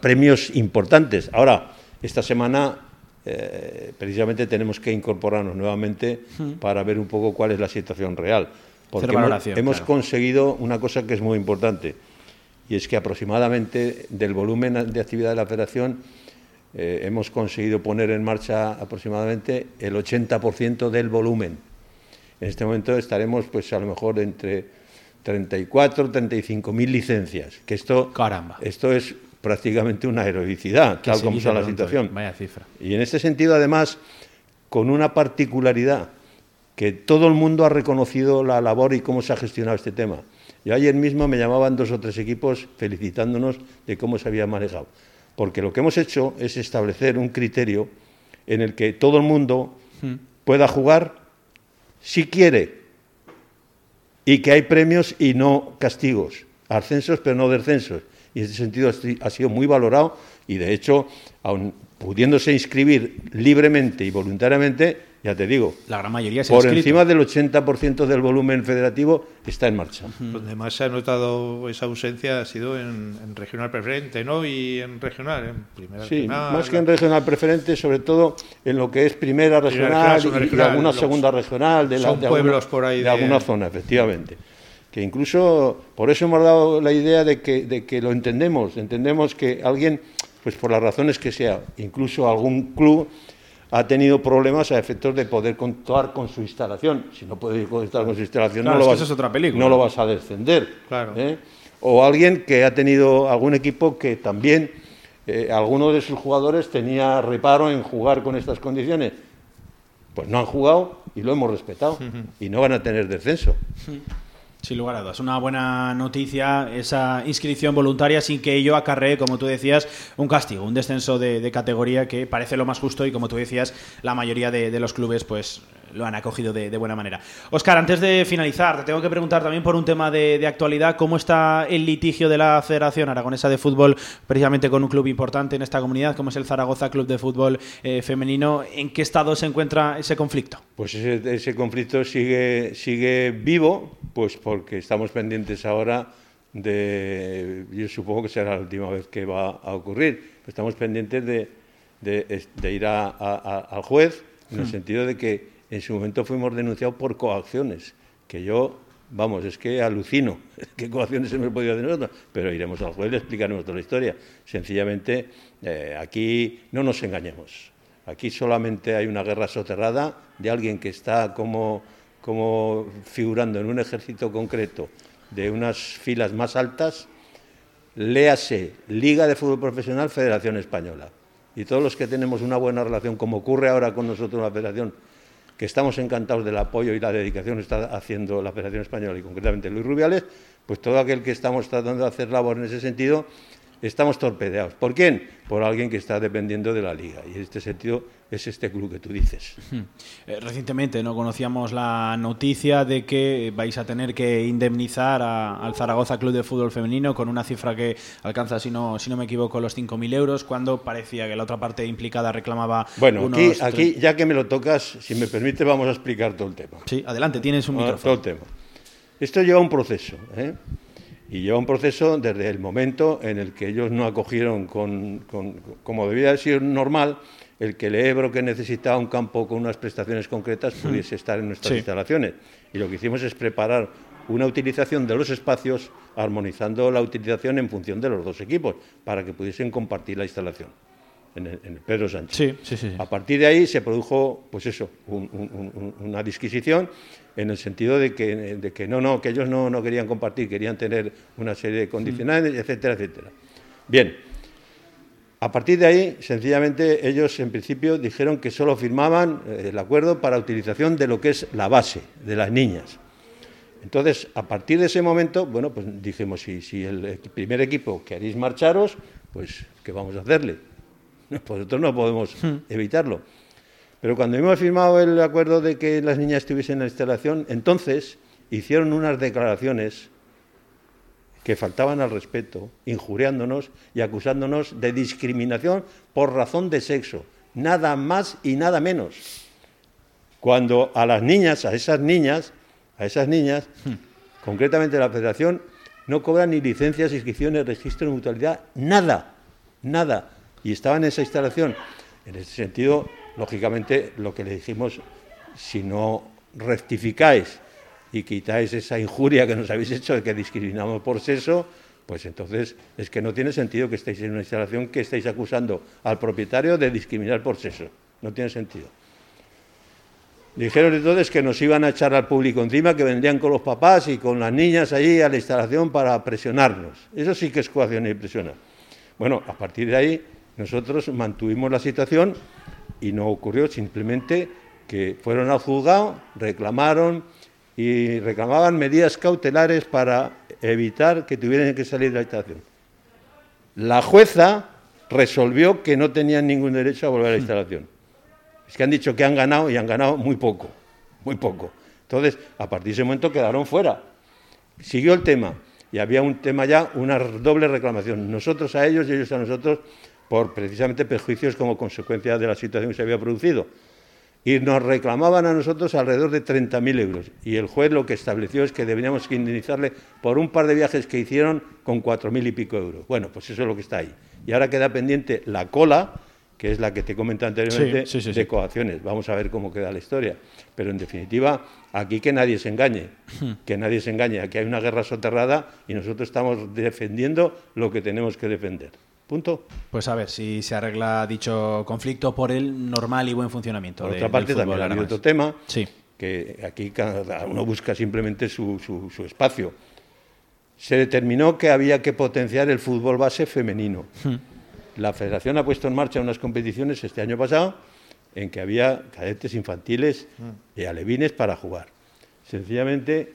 [SPEAKER 4] premios importantes. Ahora, esta semana eh, precisamente tenemos que incorporarnos nuevamente hmm. para ver un poco cuál es la situación real. Porque hemos, conseguido una cosa que es muy importante, y es que aproximadamente del volumen de actividad de la federación eh, hemos conseguido poner en marcha aproximadamente el 80% del volumen. En este momento estaremos, pues a lo mejor entre 34, 35 mil licencias. Que esto,
[SPEAKER 2] Caramba.
[SPEAKER 4] esto es prácticamente una heroicidad, tal como está la situación.
[SPEAKER 2] Vaya cifra.
[SPEAKER 4] Y en este sentido, además, con una particularidad, que todo el mundo ha reconocido la labor y cómo se ha gestionado este tema. Yo ayer mismo me llamaban dos o tres equipos felicitándonos de cómo se había manejado. Porque lo que hemos hecho es establecer un criterio en el que todo el mundo hmm. pueda jugar si quiere y que hay premios y no castigos, ascensos pero no descensos y en ese sentido ha sido muy valorado y de hecho, aun pudiéndose inscribir libremente y voluntariamente, ya te digo,
[SPEAKER 2] la gran mayoría
[SPEAKER 4] por encima del 80% del volumen federativo está en marcha.
[SPEAKER 3] Donde más se ha notado esa ausencia ha sido en, regional preferente, ¿no? Y en regional, en primera.
[SPEAKER 4] Sí, más que en regional preferente, sobre todo en lo que es primera regional, y, alguna segunda regional de, la, de
[SPEAKER 3] pueblos por ahí
[SPEAKER 4] de alguna zona, efectivamente que incluso por eso hemos dado la idea de que, de que lo entendemos, entendemos que alguien, pues por las razones que sea, incluso algún club ha tenido problemas a efectos de poder contar con su instalación. Si no puede contar con su instalación, no, lo vas,
[SPEAKER 2] otra película.
[SPEAKER 4] no lo vas a descender.
[SPEAKER 3] Claro.
[SPEAKER 4] ¿eh? O alguien que ha tenido algún equipo que también eh, alguno de sus jugadores tenía reparo en jugar con estas condiciones. Pues no han jugado y lo hemos respetado. Y no van a tener descenso.
[SPEAKER 2] Sin lugar a dudas, una buena noticia esa inscripción voluntaria sin que ello acarree, como tú decías, un castigo, un descenso de, categoría que parece lo más justo y como tú decías, la mayoría de, los clubes pues lo han acogido de, buena manera. Oscar, antes de finalizar, te tengo que preguntar también por un tema de, actualidad, ¿cómo está el litigio de la Federación Aragonesa de Fútbol precisamente con un club importante en esta comunidad, como es el Zaragoza Club de Fútbol eh, Femenino? ¿En qué estado se encuentra ese conflicto?
[SPEAKER 4] Pues ese, ese conflicto sigue, sigue vivo, pues porque estamos pendientes ahora de, yo supongo que será la última vez que va a ocurrir, estamos pendientes de, de, ir al juez, en el hmm. sentido de que en su momento fuimos denunciados por coacciones, que yo, vamos, es que alucino qué coacciones me podido hacer nosotros, pero iremos al juez y le explicaremos toda la historia. Sencillamente, eh, aquí no nos engañemos. Aquí solamente hay una guerra soterrada de alguien que está como como figurando en un ejército concreto de unas filas más altas, léase Liga de Fútbol Profesional, Federación Española. Y todos los que tenemos una buena relación, como ocurre ahora con nosotros la Federación, que estamos encantados del apoyo y la dedicación que está haciendo la Federación Española y concretamente Luis Rubiales, pues todo aquel que estamos tratando de hacer labor en ese sentido, estamos torpedeados. ¿Por quién? Por alguien que está dependiendo de la liga. Y en este sentido es este club que tú dices.
[SPEAKER 2] Eh, recientemente no conocíamos la noticia de que vais a tener que indemnizar al Zaragoza Club de Fútbol Femenino con una cifra que alcanza, si no, si no me equivoco, los 5.000 euros, cuando parecía que la otra parte implicada reclamaba.
[SPEAKER 4] Bueno, aquí, ya que me lo tocas, si me permite, vamos a explicar todo el tema.
[SPEAKER 2] Sí, adelante, tienes un ah, micrófono.
[SPEAKER 4] Todo el tema. Esto lleva un proceso. ¿eh? Y lleva un proceso desde el momento en el que ellos no acogieron con, como debía haber sido normal, el que el Ebro, que necesitaba un campo con unas prestaciones concretas, pudiese estar en nuestras instalaciones. Y lo que hicimos es preparar una utilización de los espacios armonizando la utilización en función de los dos equipos, para que pudiesen compartir la instalación en el, Pedro Sánchez. A partir de ahí se produjo, pues eso, una disquisición en el sentido de que, de que no, no, que ellos no, no, querían compartir, querían tener una serie de condicionales, etcétera, etcétera. Bien, a partir de ahí, sencillamente, ellos en principio dijeron que solo firmaban eh, el acuerdo para utilización de lo que es la base de las niñas. Entonces, a partir de ese momento, bueno, pues dijimos, si, si el primer equipo queréis marcharos, pues, ¿qué vamos a hacerle? Nosotros no podemos hmm. evitarlo. Pero cuando hemos firmado el acuerdo de que las niñas estuviesen en la instalación, entonces hicieron unas declaraciones que faltaban al respeto, injuriándonos y acusándonos de discriminación por razón de sexo, nada más y nada menos. Cuando a las niñas, a esas niñas, a esas niñas, hmm. concretamente la Federación no cobran ni licencias, inscripciones, registro de mutualidad, nada, nada. Y estaba en esa instalación. En ese sentido, lógicamente, lo que le dijimos, si no rectificáis y quitáis esa injuria que nos habéis hecho de que discriminamos por sexo, pues entonces es que no tiene sentido que estéis en una instalación que estéis acusando al propietario de discriminar por sexo. No tiene sentido. Dijeron entonces que nos iban a echar al público encima, que vendrían con los papás y con las niñas allí a la instalación para presionarnos. Eso sí que es coacción y presionar. Bueno, a partir de ahí nosotros mantuvimos la situación y no ocurrió simplemente que fueron al juzgado, reclamaron y reclamaban medidas cautelares para evitar que tuvieran que salir de la instalación. La jueza resolvió que no tenían ningún derecho a volver a la instalación. Es que han dicho que han ganado y han ganado muy poco, muy poco. Entonces, a partir de ese momento quedaron fuera. Siguió el tema y había un tema ya, una doble reclamación. Nosotros a ellos y ellos a nosotros por precisamente perjuicios como consecuencia de la situación que se había producido. Y nos reclamaban a nosotros alrededor de 30.000 euros. Y el juez lo que estableció es que deberíamos indemnizarle por un par de viajes que hicieron con 4.000 y pico euros. Bueno, pues eso es lo que está ahí. Y ahora queda pendiente la cola que es la que te comenté anteriormente, de coacciones. Vamos a ver cómo queda la historia. Pero en definitiva, aquí que nadie se engañe, hmm. que nadie se engañe. Aquí hay una guerra soterrada y nosotros estamos defendiendo lo que tenemos que defender. Punto.
[SPEAKER 2] Pues a ver si se arregla dicho conflicto por el normal y buen funcionamiento.
[SPEAKER 4] Por otra parte, también hay otro tema, que aquí cada uno busca simplemente su, su espacio. Se determinó que había que potenciar el fútbol base femenino. Hmm. La federación ha puesto en marcha unas competiciones este año pasado en que había cadetes infantiles y alevines para jugar. Sencillamente,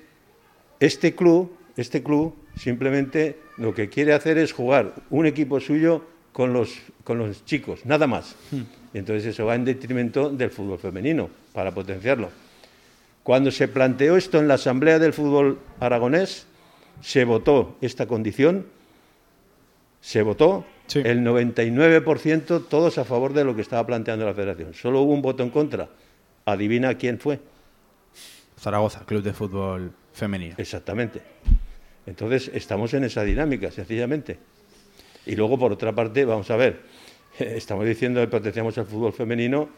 [SPEAKER 4] este club, este club simplemente lo que quiere hacer es jugar un equipo suyo con los, con los chicos, nada más. Y entonces eso va en detrimento del fútbol femenino, para potenciarlo. Cuando se planteó esto en la Asamblea del Fútbol Aragonés, se votó esta condición, se votó el 99% todos a favor de lo que estaba planteando la federación. Solo hubo un voto en contra. Adivina quién fue.
[SPEAKER 2] Zaragoza, Club de Fútbol Femenino.
[SPEAKER 4] Exactamente. Entonces, estamos en esa dinámica, sencillamente. Y luego, por otra parte, vamos a ver, estamos diciendo que potenciamos el fútbol femenino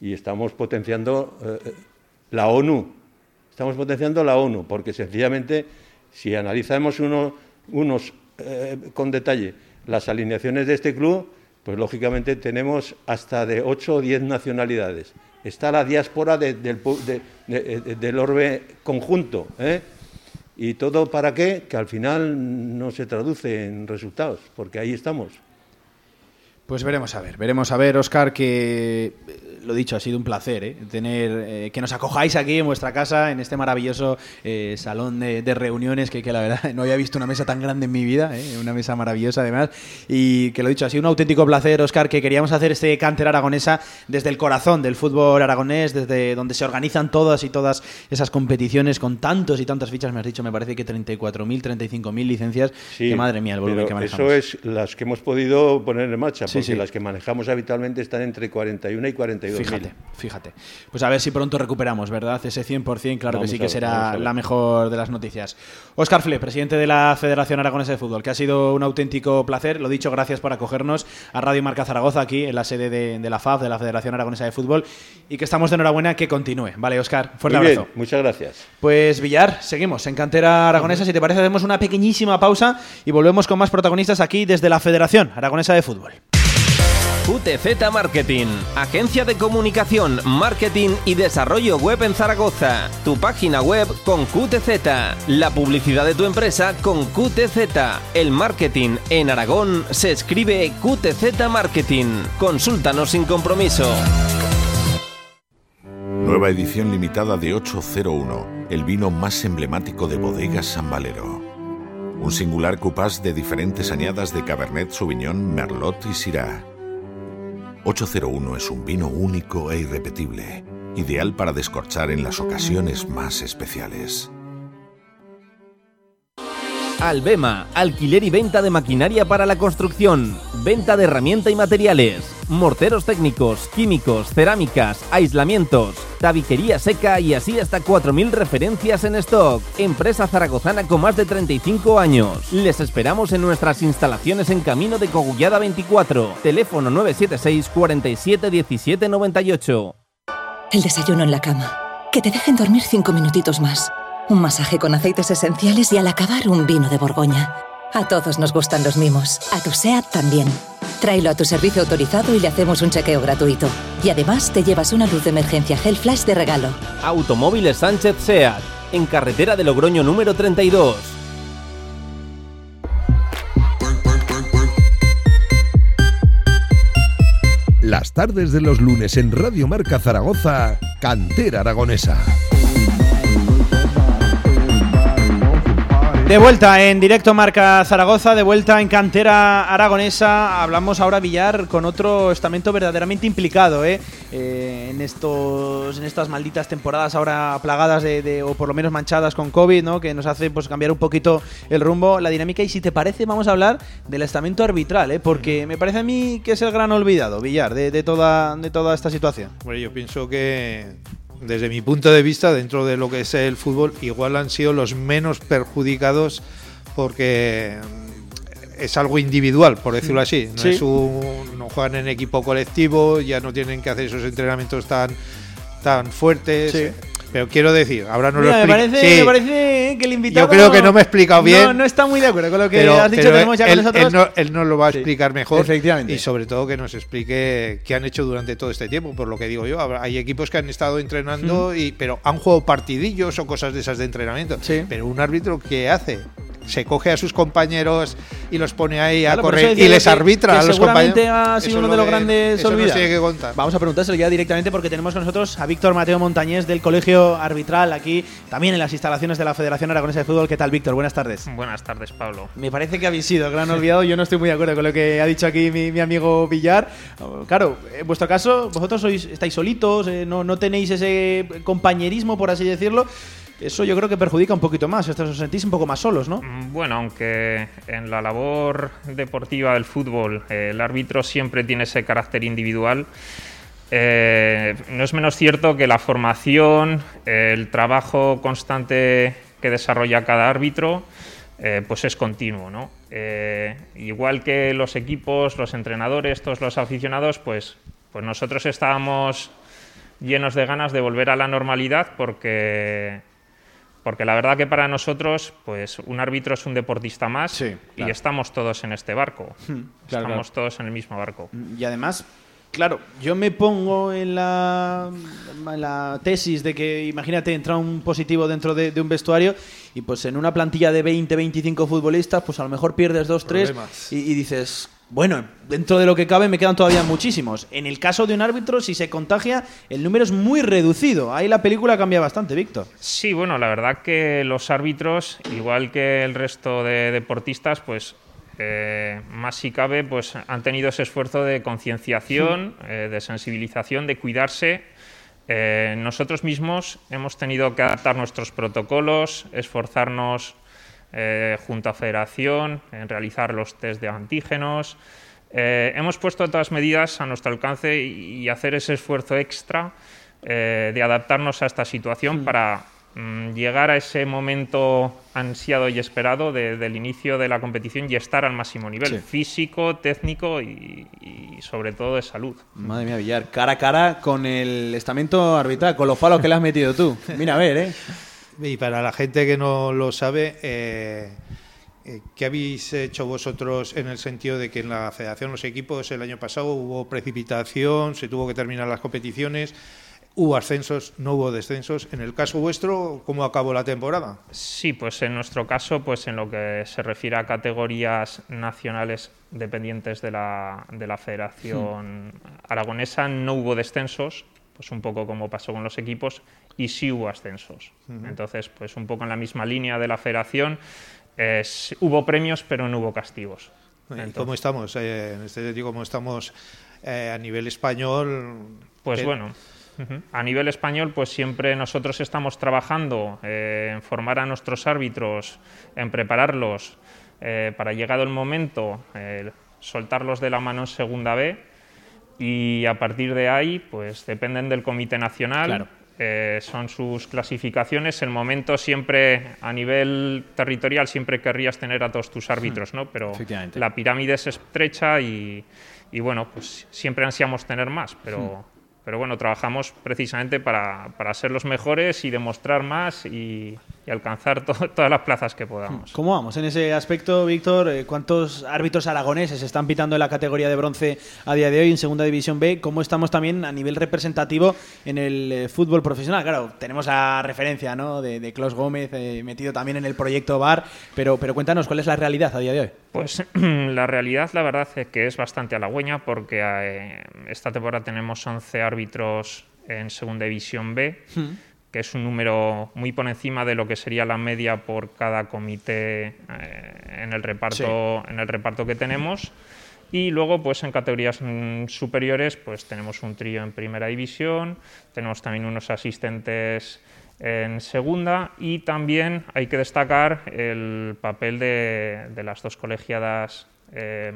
[SPEAKER 4] y estamos potenciando eh, la ONU. Estamos potenciando la ONU, porque sencillamente, si analizamos uno, unos eh, con detalle las alineaciones de este club, pues lógicamente tenemos hasta de 8 o 10 nacionalidades. Está la diáspora del orbe conjunto. ¿eh? ¿Y todo para qué? Que al final no se traduce en resultados, porque ahí estamos.
[SPEAKER 2] Pues veremos a ver, veremos a ver, Oscar, que lo dicho, ha sido un placer ¿eh? tener eh, que nos acojáis aquí en vuestra casa, en este maravilloso eh, salón de, reuniones, que, la verdad no había visto una mesa tan grande en mi vida, una mesa maravillosa además, y que lo dicho, ha sido un auténtico placer, Oscar, que queríamos hacer este cánter aragonesa desde el corazón del fútbol aragonés, desde donde se organizan todas y todas esas competiciones con tantos y tantas fichas, me has dicho, me parece que 34.000, 35.000 licencias, que madre mía el volumen que manejamos.
[SPEAKER 4] Eso es las que hemos podido poner en marcha, porque las que manejamos habitualmente están entre 41 y 42
[SPEAKER 2] Fíjate, fíjate. Pues a ver si pronto recuperamos, ¿verdad? Ese 100%, claro que sí que será la mejor de las noticias. Óscar Fle, presidente de la Federación Aragonesa de Fútbol, que ha sido un auténtico placer. Lo dicho, gracias por acogernos a Radio Marca Zaragoza, aquí en la sede de, la FAF, de la Federación Aragonesa de Fútbol, y que estamos de enhorabuena que continúe. Vale, Óscar, fuerte abrazo.
[SPEAKER 4] muchas gracias.
[SPEAKER 2] Pues Villar, seguimos en cantera aragonesa. Si te parece, hacemos una pequeñísima pausa y volvemos con más protagonistas aquí desde la Federación Aragonesa de Fútbol.
[SPEAKER 5] QTZ Marketing, agencia de comunicación, marketing y desarrollo web en Zaragoza. Tu página web con QTZ, la publicidad de tu empresa con QTZ. El marketing en Aragón se escribe QTZ Marketing. Consúltanos sin compromiso.
[SPEAKER 6] Nueva edición limitada de 801, el vino más emblemático de Bodegas San Valero. Un singular cupás de diferentes añadas de Cabernet Sauvignon, Merlot y Syrah 801 es un vino único e irrepetible, ideal para descorchar en las ocasiones más especiales.
[SPEAKER 5] Albema, alquiler y venta de maquinaria para la construcción, venta de herramienta y materiales, morteros técnicos, químicos, cerámicas, aislamientos, tabiquería seca y así hasta 4.000 referencias en stock. Empresa zaragozana con más de 35 años. Les esperamos en nuestras instalaciones en Camino de Cogullada 24. Teléfono 976 47 17 98.
[SPEAKER 7] El desayuno en la cama. Que te dejen dormir cinco minutitos más. Un masaje con aceites esenciales y al acabar un vino de Borgoña. A todos nos gustan los mimos. A tu SEAT también. Tráelo a tu servicio autorizado y le hacemos un chequeo gratuito. Y además te llevas una luz de emergencia Gel Flash de regalo.
[SPEAKER 5] Automóviles Sánchez SEAT, en carretera de Logroño número 32.
[SPEAKER 1] Las tardes de los lunes en Radio Marca Zaragoza, Cantera Aragonesa.
[SPEAKER 2] De vuelta en directo Marca Zaragoza, de vuelta en cantera aragonesa. Hablamos ahora Villar con otro estamento verdaderamente implicado ¿eh? Eh, en estos en estas malditas temporadas ahora plagadas de, o por lo menos manchadas con COVID, ¿no? que nos hace pues cambiar un poquito el rumbo, la dinámica. Y si te parece, vamos a hablar del estamento arbitral, ¿eh? porque me parece a mí que es el gran olvidado, Villar, de, de toda, de toda esta situación.
[SPEAKER 3] Bueno, yo pienso que desde mi punto de vista, dentro de lo que es el fútbol, igual han sido los menos perjudicados porque es algo individual, por decirlo así. No,
[SPEAKER 2] Sí.
[SPEAKER 3] es un- no juegan en equipo colectivo, ya no tienen que hacer esos entrenamientos tan, tan fuertes.
[SPEAKER 2] Sí.
[SPEAKER 3] Pero quiero decir, ahora no
[SPEAKER 2] Mira,
[SPEAKER 3] lo
[SPEAKER 2] me
[SPEAKER 3] explico.
[SPEAKER 2] parece,
[SPEAKER 3] Sí,
[SPEAKER 2] me parece que el invitado.
[SPEAKER 3] Yo creo que no me he explicado bien.
[SPEAKER 2] No, no está muy de acuerdo con lo que
[SPEAKER 3] pero,
[SPEAKER 2] has dicho. Tenemos ya
[SPEAKER 3] él,
[SPEAKER 2] con nosotros.
[SPEAKER 3] él no, él nos lo va a
[SPEAKER 2] Sí,
[SPEAKER 3] explicar mejor.
[SPEAKER 2] efectivamente.
[SPEAKER 3] Y sobre todo que nos explique qué han hecho durante todo este tiempo. Por lo que digo yo, hay equipos que han estado entrenando, y, pero han jugado partidillos o cosas de esas de entrenamiento.
[SPEAKER 2] Sí.
[SPEAKER 3] Pero un árbitro, ¿qué hace? Se coge a sus compañeros y los pone ahí
[SPEAKER 2] Claro,
[SPEAKER 3] a correr y les arbitra
[SPEAKER 2] que
[SPEAKER 3] a los
[SPEAKER 2] seguramente
[SPEAKER 3] compañeros.
[SPEAKER 2] ha sido uno de los grandes olvidados. Vamos a preguntárselo ya directamente porque tenemos con nosotros a Víctor Mateo Montañés del Colegio Arbitral aquí, también en las instalaciones de la Federación Aragonesa de Fútbol. ¿Qué tal, Víctor? Buenas tardes.
[SPEAKER 8] Buenas tardes, Pablo.
[SPEAKER 2] Me parece que habéis sido gran olvidado. Yo no estoy muy de acuerdo con lo que ha dicho aquí mi, mi amigo Villar. Claro, en vuestro caso, vosotros sois, estáis solitos, eh, no, no tenéis ese compañerismo, por así decirlo. Eso yo creo que perjudica un poquito más. Os sentís un poco más solos, ¿no?
[SPEAKER 8] Mm, Bueno, aunque en la labor deportiva del fútbol eh, el árbitro siempre tiene ese carácter individual, eh, no es menos cierto que la formación, el trabajo constante que desarrolla cada árbitro, eh, pues es continuo, ¿no? Eh, igual que los equipos, los entrenadores, todos los aficionados, pues, pues nosotros estábamos llenos de ganas de volver a la normalidad porque porque la verdad que para nosotros, pues un árbitro es un deportista más
[SPEAKER 2] Sí, claro.
[SPEAKER 8] y estamos todos en este barco.
[SPEAKER 2] claro,
[SPEAKER 8] estamos todos en el mismo barco.
[SPEAKER 2] Y además, claro, yo me pongo en la, en la tesis de que, imagínate, entra un positivo dentro de, de un vestuario y pues en una plantilla de 20, 25 futbolistas, pues a lo mejor pierdes dos, tres
[SPEAKER 3] Problemas.
[SPEAKER 2] y, y dices, bueno, dentro de lo que cabe me quedan todavía muchísimos. En el caso de un árbitro, si se contagia, el número es muy reducido. Ahí la película cambia bastante, Víctor.
[SPEAKER 8] Sí, bueno, la verdad que los árbitros, igual que el resto de deportistas, pues eh, más si cabe, pues han tenido ese esfuerzo de concienciación, eh, de sensibilización, de cuidarse. Eh, nosotros mismos hemos tenido que adaptar nuestros protocolos, esforzarnos eh, junto a Federación en realizar los test de antígenos. Hemos puesto todas medidas a nuestro alcance y, y hacer ese esfuerzo extra de adaptarnos a esta situación para llegar a ese momento ansiado y esperado de- del inicio de la competición y estar al máximo nivel
[SPEAKER 2] Sí.
[SPEAKER 8] físico, técnico y, y sobre todo de salud.
[SPEAKER 2] Madre mía, Villar, cara a cara con el estamento arbitral, con los palos que le has metido tú. Mira, a ver, ¿eh?
[SPEAKER 3] Y para la gente que no lo sabe, eh, eh, ¿qué habéis hecho vosotros en el sentido de que en la federación, los equipos, el año pasado hubo precipitación, se tuvo que terminar las competiciones, hubo ascensos, no hubo descensos? En el caso vuestro, ¿cómo acabó la temporada?
[SPEAKER 8] Sí, pues en nuestro caso, pues en lo que se refiere a categorías nacionales dependientes de la, de la Federación Aragonesa, no hubo descensos, pues un poco como pasó con los equipos, y sí hubo ascensos. Entonces, pues un poco en la misma línea de la Federación, eh, hubo premios, pero no hubo castigos.
[SPEAKER 3] ¿Y
[SPEAKER 8] Entonces,
[SPEAKER 3] ¿Cómo estamos? Eh, en este sentido, ¿cómo estamos eh, a nivel español?
[SPEAKER 8] Pues
[SPEAKER 3] Que-
[SPEAKER 8] Ujú. A nivel español, pues siempre nosotros estamos trabajando eh, en formar a nuestros árbitros, en prepararlos eh, para llegado el momento, eh, soltarlos de la mano en segunda B y a partir de ahí, pues dependen del Comité Nacional.
[SPEAKER 2] Claro.
[SPEAKER 8] eh, son sus clasificaciones. El momento siempre, a nivel territorial, siempre querrías tener a todos tus árbitros, ¿no? Pero la pirámide es estrecha y, y, bueno, pues siempre ansiamos tener más, pero, pero bueno, trabajamos precisamente para, para ser los mejores y demostrar más y, alcanzar to- todas las plazas que podamos.
[SPEAKER 2] ¿Cómo vamos en ese aspecto, Víctor? Eh, ¿Cuántos árbitros aragoneses están pitando en la categoría de bronce a día de hoy en Segunda División B? ¿Cómo estamos también a nivel representativo en el eh, fútbol profesional? Claro, tenemos a referencia ¿no? de, de Gómez eh, metido también en el proyecto VAR, pero, pero cuéntanos, ¿cuál es la realidad a día de hoy?
[SPEAKER 8] Pues la realidad, la verdad, es que es bastante halagüeña porque eh, esta temporada tenemos 11 árbitros en Segunda División B, que es un número muy por encima de lo que sería la media por cada comité eh, en, el reparto, en el reparto que tenemos. Y luego, pues en categorías mm, superiores, pues tenemos un trío en primera división, tenemos también unos asistentes en segunda y también hay que destacar el papel de, de las dos colegiadas eh,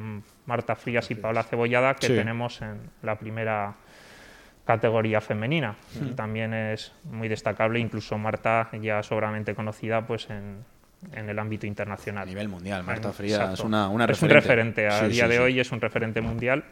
[SPEAKER 8] Marta Frías y Paula Cebollada que
[SPEAKER 2] Sí.
[SPEAKER 8] tenemos en la primera categoría femenina. Y también es muy destacable, incluso Marta ya sobramente conocida pues en, en el ámbito internacional.
[SPEAKER 2] A nivel mundial, Marta Frías es una, una
[SPEAKER 8] es un
[SPEAKER 2] referente.
[SPEAKER 8] referente. A
[SPEAKER 2] Sí,
[SPEAKER 8] día
[SPEAKER 2] sí,
[SPEAKER 8] de
[SPEAKER 2] sí.
[SPEAKER 8] hoy es un referente mundial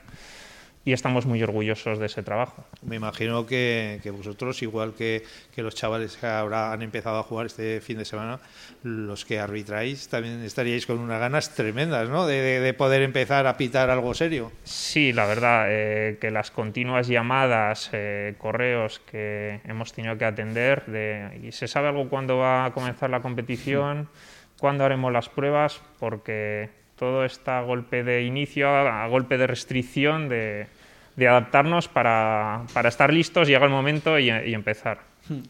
[SPEAKER 8] y estamos muy orgullosos de ese trabajo.
[SPEAKER 3] Me imagino que, que vosotros, igual que, que los chavales que ahora han empezado a jugar este fin de semana, los que arbitráis también estaríais con unas ganas tremendas, ¿no? De, de- de poder empezar a pitar algo serio.
[SPEAKER 8] Sí, la verdad, eh, que las continuas llamadas, eh, correos que hemos tenido que atender, de, y se sabe algo cuándo va a comenzar la competición, cuándo haremos las pruebas, porque todo está a golpe de inicio, a, golpe de restricción, de, adaptarnos para, para estar listos, llega el momento y, empezar.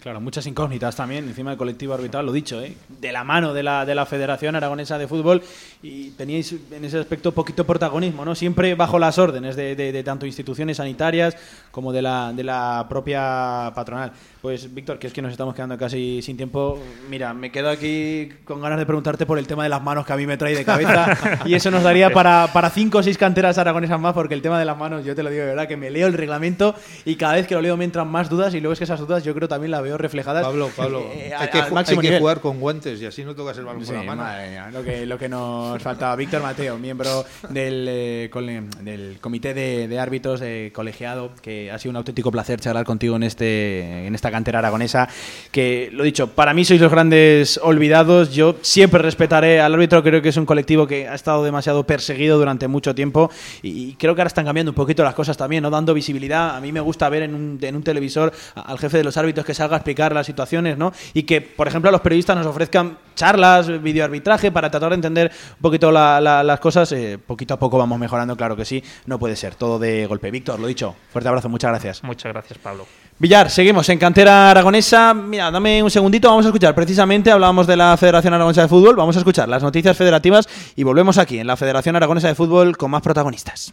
[SPEAKER 2] Claro, muchas incógnitas también encima del colectivo arbitral, lo dicho, ¿eh? de la mano de la, de la Federación Aragonesa de Fútbol y teníais en ese aspecto poquito protagonismo, ¿no? Siempre bajo las órdenes de, de- de tanto instituciones sanitarias como de la, de la propia patronal. Pues, Víctor, que es que nos estamos quedando casi sin tiempo, mira, me quedo aquí con ganas de preguntarte por el tema de las manos que a mí me trae de cabeza y eso nos daría para, para cinco o seis canteras aragonesas más porque el tema de las manos, yo te lo digo de verdad, que me leo el reglamento y cada vez que lo leo me entran más dudas y luego es que esas dudas yo creo también las veo reflejadas
[SPEAKER 3] Pablo, Pablo,
[SPEAKER 2] eh,
[SPEAKER 3] hay
[SPEAKER 2] al-
[SPEAKER 3] que, hay que jugar con guantes y así no tocas el balón
[SPEAKER 2] Sí,
[SPEAKER 3] con la mano.
[SPEAKER 2] madre mía, lo que, lo que nos faltaba. Víctor Mateo, miembro del, eh, cole- del comité de, de árbitros de colegiado, que ha sido un auténtico placer charlar contigo en, este, en esta cantera aragonesa. Que, lo dicho, para mí sois los grandes olvidados. Yo siempre respetaré al árbitro, creo que es un colectivo que ha estado demasiado perseguido durante mucho tiempo y creo que ahora están cambiando un poquito las cosas también, ¿no? dando visibilidad. A mí me gusta ver en un, en un televisor al jefe de los árbitros que salga a explicar las situaciones, ¿no? Y que, por ejemplo, a los periodistas nos ofrezcan charlas, videoarbitraje para tratar de entender un poquito la- la- las cosas. Eh, poquito a poco vamos mejorando, claro que sí. No puede ser todo de golpe. Víctor, lo dicho, fuerte abrazo, muchas gracias.
[SPEAKER 8] Muchas gracias, Pablo.
[SPEAKER 2] Villar, seguimos en cantera aragonesa. Mira, dame un segundito, vamos a escuchar. Precisamente hablábamos de la Federación Aragonesa de Fútbol, vamos a escuchar las noticias federativas y volvemos aquí en la Federación Aragonesa de Fútbol con más protagonistas.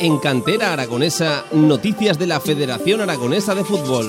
[SPEAKER 5] En Cantera Aragonesa, noticias de la Federación Aragonesa de Fútbol.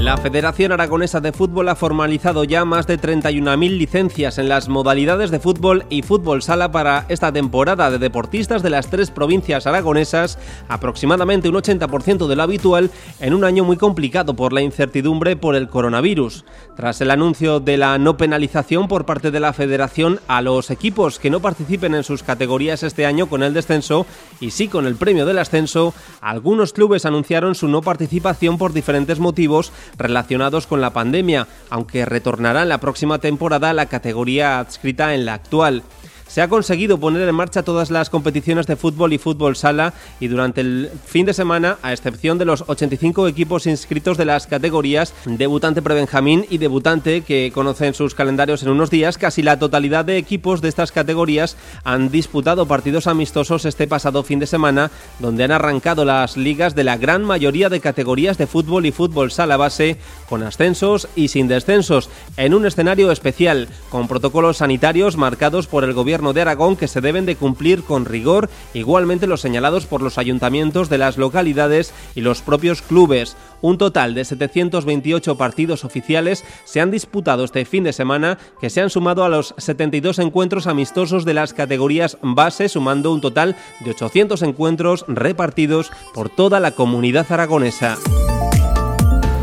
[SPEAKER 5] La Federación Aragonesa de Fútbol ha formalizado ya más de 31.000 licencias en las modalidades de fútbol y fútbol sala para esta temporada de deportistas de las tres provincias aragonesas, aproximadamente un 80% de lo habitual, en un año muy complicado por la incertidumbre por el coronavirus. Tras el anuncio de la no penalización por parte de la Federación a los equipos que no participen en sus categorías este año con el descenso y sí con el premio del ascenso, algunos clubes anunciaron su no participación por diferentes motivos relacionados con la pandemia, aunque retornarán la próxima temporada a la categoría adscrita en la actual. Se ha conseguido poner en marcha todas las competiciones de fútbol y fútbol sala y durante el fin de semana, a excepción de los 85 equipos inscritos de las categorías debutante prebenjamín y debutante que conocen sus calendarios en unos días, casi la totalidad de equipos de estas categorías han disputado partidos amistosos este pasado fin de semana, donde han arrancado las ligas de la gran mayoría de categorías de fútbol y fútbol sala base, con ascensos y sin descensos, en un escenario especial, con protocolos sanitarios marcados por el gobierno De Aragón que se deben de cumplir con rigor, igualmente los señalados por los ayuntamientos de las localidades y los propios clubes. Un total de 728 partidos oficiales se han disputado este fin de semana, que se han sumado a los 72 encuentros amistosos de las categorías base, sumando un total de 800 encuentros repartidos por toda la comunidad aragonesa.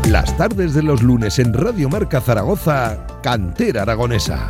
[SPEAKER 1] Las tardes de los lunes en Radio Marca Zaragoza, Cantera Aragonesa.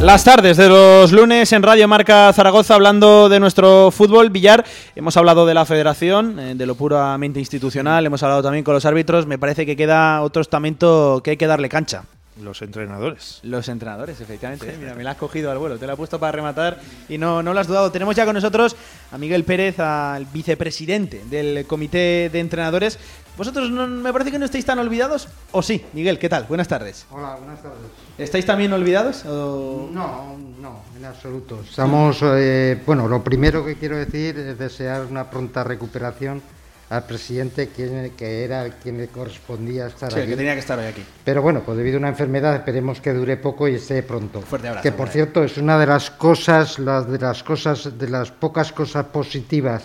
[SPEAKER 2] Las tardes de los lunes en Radio Marca Zaragoza hablando de nuestro fútbol Villar. Hemos hablado de la federación, eh, de lo puramente institucional, hemos hablado también con los árbitros. Me parece que queda otro estamento que hay que darle cancha.
[SPEAKER 3] Los entrenadores.
[SPEAKER 2] Los entrenadores, efectivamente. ¿eh? Mira, me la has cogido al vuelo, te la he puesto para rematar y no, no lo has dudado. Tenemos ya con nosotros a Miguel Pérez, al vicepresidente del comité de entrenadores. ¿Vosotros no, me parece que no estáis tan olvidados? ¿O sí? Miguel, ¿qué tal? Buenas tardes.
[SPEAKER 9] Hola, buenas tardes.
[SPEAKER 2] ¿Estáis también olvidados? o-
[SPEAKER 9] No, no, en absoluto. Estamos, eh, bueno, lo primero que quiero decir es desear una pronta recuperación al presidente, quien, que era quien le correspondía estar
[SPEAKER 2] Sí,
[SPEAKER 9] aquí.
[SPEAKER 2] que tenía que estar hoy aquí.
[SPEAKER 9] Pero bueno, pues debido a una enfermedad esperemos que dure poco y esté pronto.
[SPEAKER 2] Fuerte abrazo
[SPEAKER 9] que por cierto es una de las cosas, las de las cosas, de las pocas cosas positivas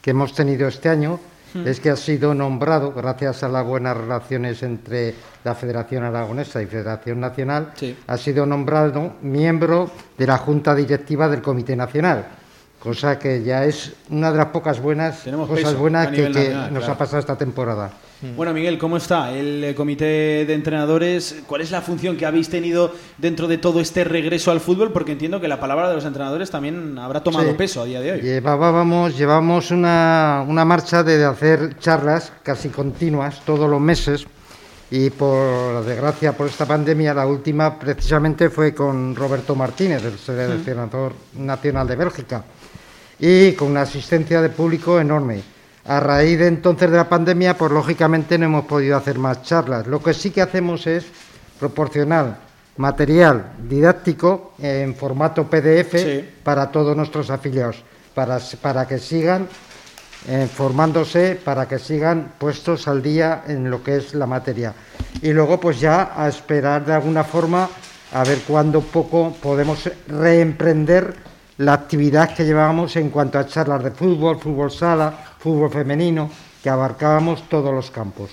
[SPEAKER 9] que hemos tenido este año
[SPEAKER 2] Hmm.
[SPEAKER 9] es que ha sido nombrado, gracias a las buenas relaciones entre la Federación Aragonesa y Federación Nacional,
[SPEAKER 2] Sí.
[SPEAKER 9] ha sido nombrado miembro de la Junta Directiva del Comité Nacional. Cosa que ya es una de las pocas buenas
[SPEAKER 2] Tenemos
[SPEAKER 9] cosas buenas que,
[SPEAKER 2] nivel
[SPEAKER 9] que
[SPEAKER 2] nacional,
[SPEAKER 9] nos
[SPEAKER 2] claro.
[SPEAKER 9] ha pasado esta temporada.
[SPEAKER 2] Bueno, Miguel, ¿cómo está el eh, comité de entrenadores? ¿Cuál es la función que habéis tenido dentro de todo este regreso al fútbol? Porque entiendo que la palabra de los entrenadores también habrá tomado
[SPEAKER 9] Sí.
[SPEAKER 2] peso a día de hoy.
[SPEAKER 9] Llevábamos, llevamos una, una marcha de hacer charlas casi continuas todos los meses y por desgracia por esta pandemia la última precisamente fue con Roberto Martínez, el seleccionador nacional de Bélgica, y con una asistencia de público enorme. A raíz de entonces de la pandemia, pues lógicamente no hemos podido hacer más charlas. Lo que sí que hacemos es proporcionar material didáctico en formato PDF
[SPEAKER 2] Sí.
[SPEAKER 9] para todos nuestros afiliados, para, para que sigan eh, formándose, para que sigan puestos al día en lo que es la materia. Y luego pues ya a esperar de alguna forma a ver cuándo poco podemos reemprender la actividad que llevábamos en cuanto a charlas de fútbol, fútbol sala, fútbol femenino, que abarcábamos todos los campos.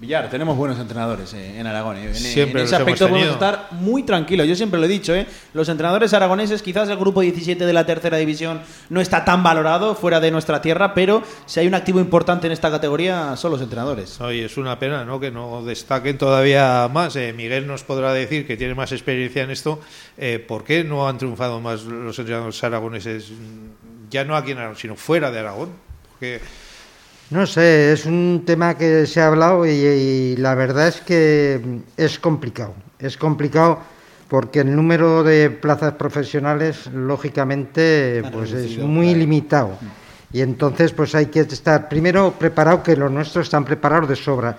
[SPEAKER 2] Villar, tenemos buenos entrenadores eh, en Aragón. eh. En,
[SPEAKER 3] Siempre
[SPEAKER 2] en ese aspecto podemos estar muy tranquilos. Yo siempre lo he dicho, ¿eh? los entrenadores aragoneses, quizás el grupo 17 de la tercera división no está tan valorado fuera de nuestra tierra, pero si hay un activo importante en esta categoría son los entrenadores.
[SPEAKER 3] Oye, es una pena ¿no? que no destaquen todavía más. Eh, Miguel nos podrá decir que tiene más experiencia en esto. Eh, ¿Por qué no han triunfado más los entrenadores aragoneses? mm, Ya no aquí en Aragón, sino fuera de Aragón. Porque
[SPEAKER 9] No sé, es un tema que se ha hablado y, y la verdad es que es complicado. Es complicado porque el número de plazas profesionales, lógicamente, pues es muy limitado. Y entonces, pues hay que estar primero preparado, que los nuestros están preparados de sobra.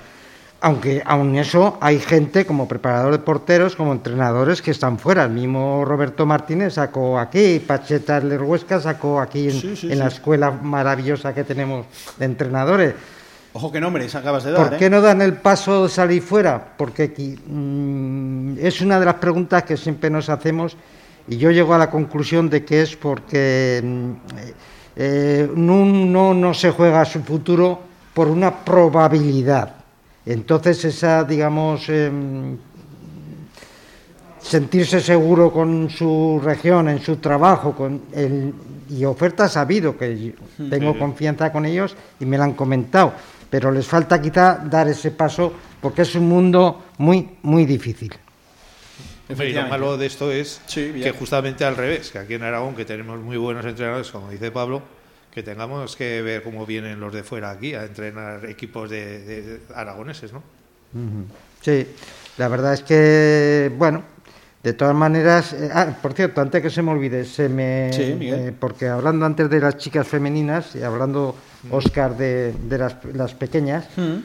[SPEAKER 9] Aunque aún eso hay gente como preparador de porteros, como entrenadores que están fuera. El mismo Roberto Martínez sacó aquí, Pacheta Lerhuesca sacó aquí en,
[SPEAKER 2] Sí, sí,
[SPEAKER 9] en la escuela maravillosa que tenemos de entrenadores.
[SPEAKER 2] Ojo qué nombres acabas de dar.
[SPEAKER 9] ¿Por
[SPEAKER 2] ¿eh?
[SPEAKER 9] qué no dan el paso de salir fuera? Porque aquí, mm, es una de las preguntas que siempre nos hacemos y yo llego a la conclusión de que es porque mm, eh, no, no, no se juega su futuro por una probabilidad. Entonces esa, digamos, em, sentirse seguro con su región, en su trabajo, con el, y ofertas ha habido, que tengo confianza con ellos y me lo han comentado, pero les falta quizá dar ese paso porque es un mundo muy, muy difícil.
[SPEAKER 3] Y lo malo de esto es
[SPEAKER 2] Sí,
[SPEAKER 3] que justamente al revés, que aquí en Aragón, que tenemos muy buenos entrenadores, como dice Pablo, que tengamos que ver cómo vienen los de fuera aquí a entrenar equipos de, de- de aragoneses, ¿no?
[SPEAKER 9] Sí, la verdad es que, bueno, de todas maneras, eh, ah, por cierto, antes que se me olvide, se me,
[SPEAKER 2] Sí,
[SPEAKER 9] eh, porque hablando antes de las chicas femeninas y hablando, Oscar, de, de las, las pequeñas,
[SPEAKER 2] Mm.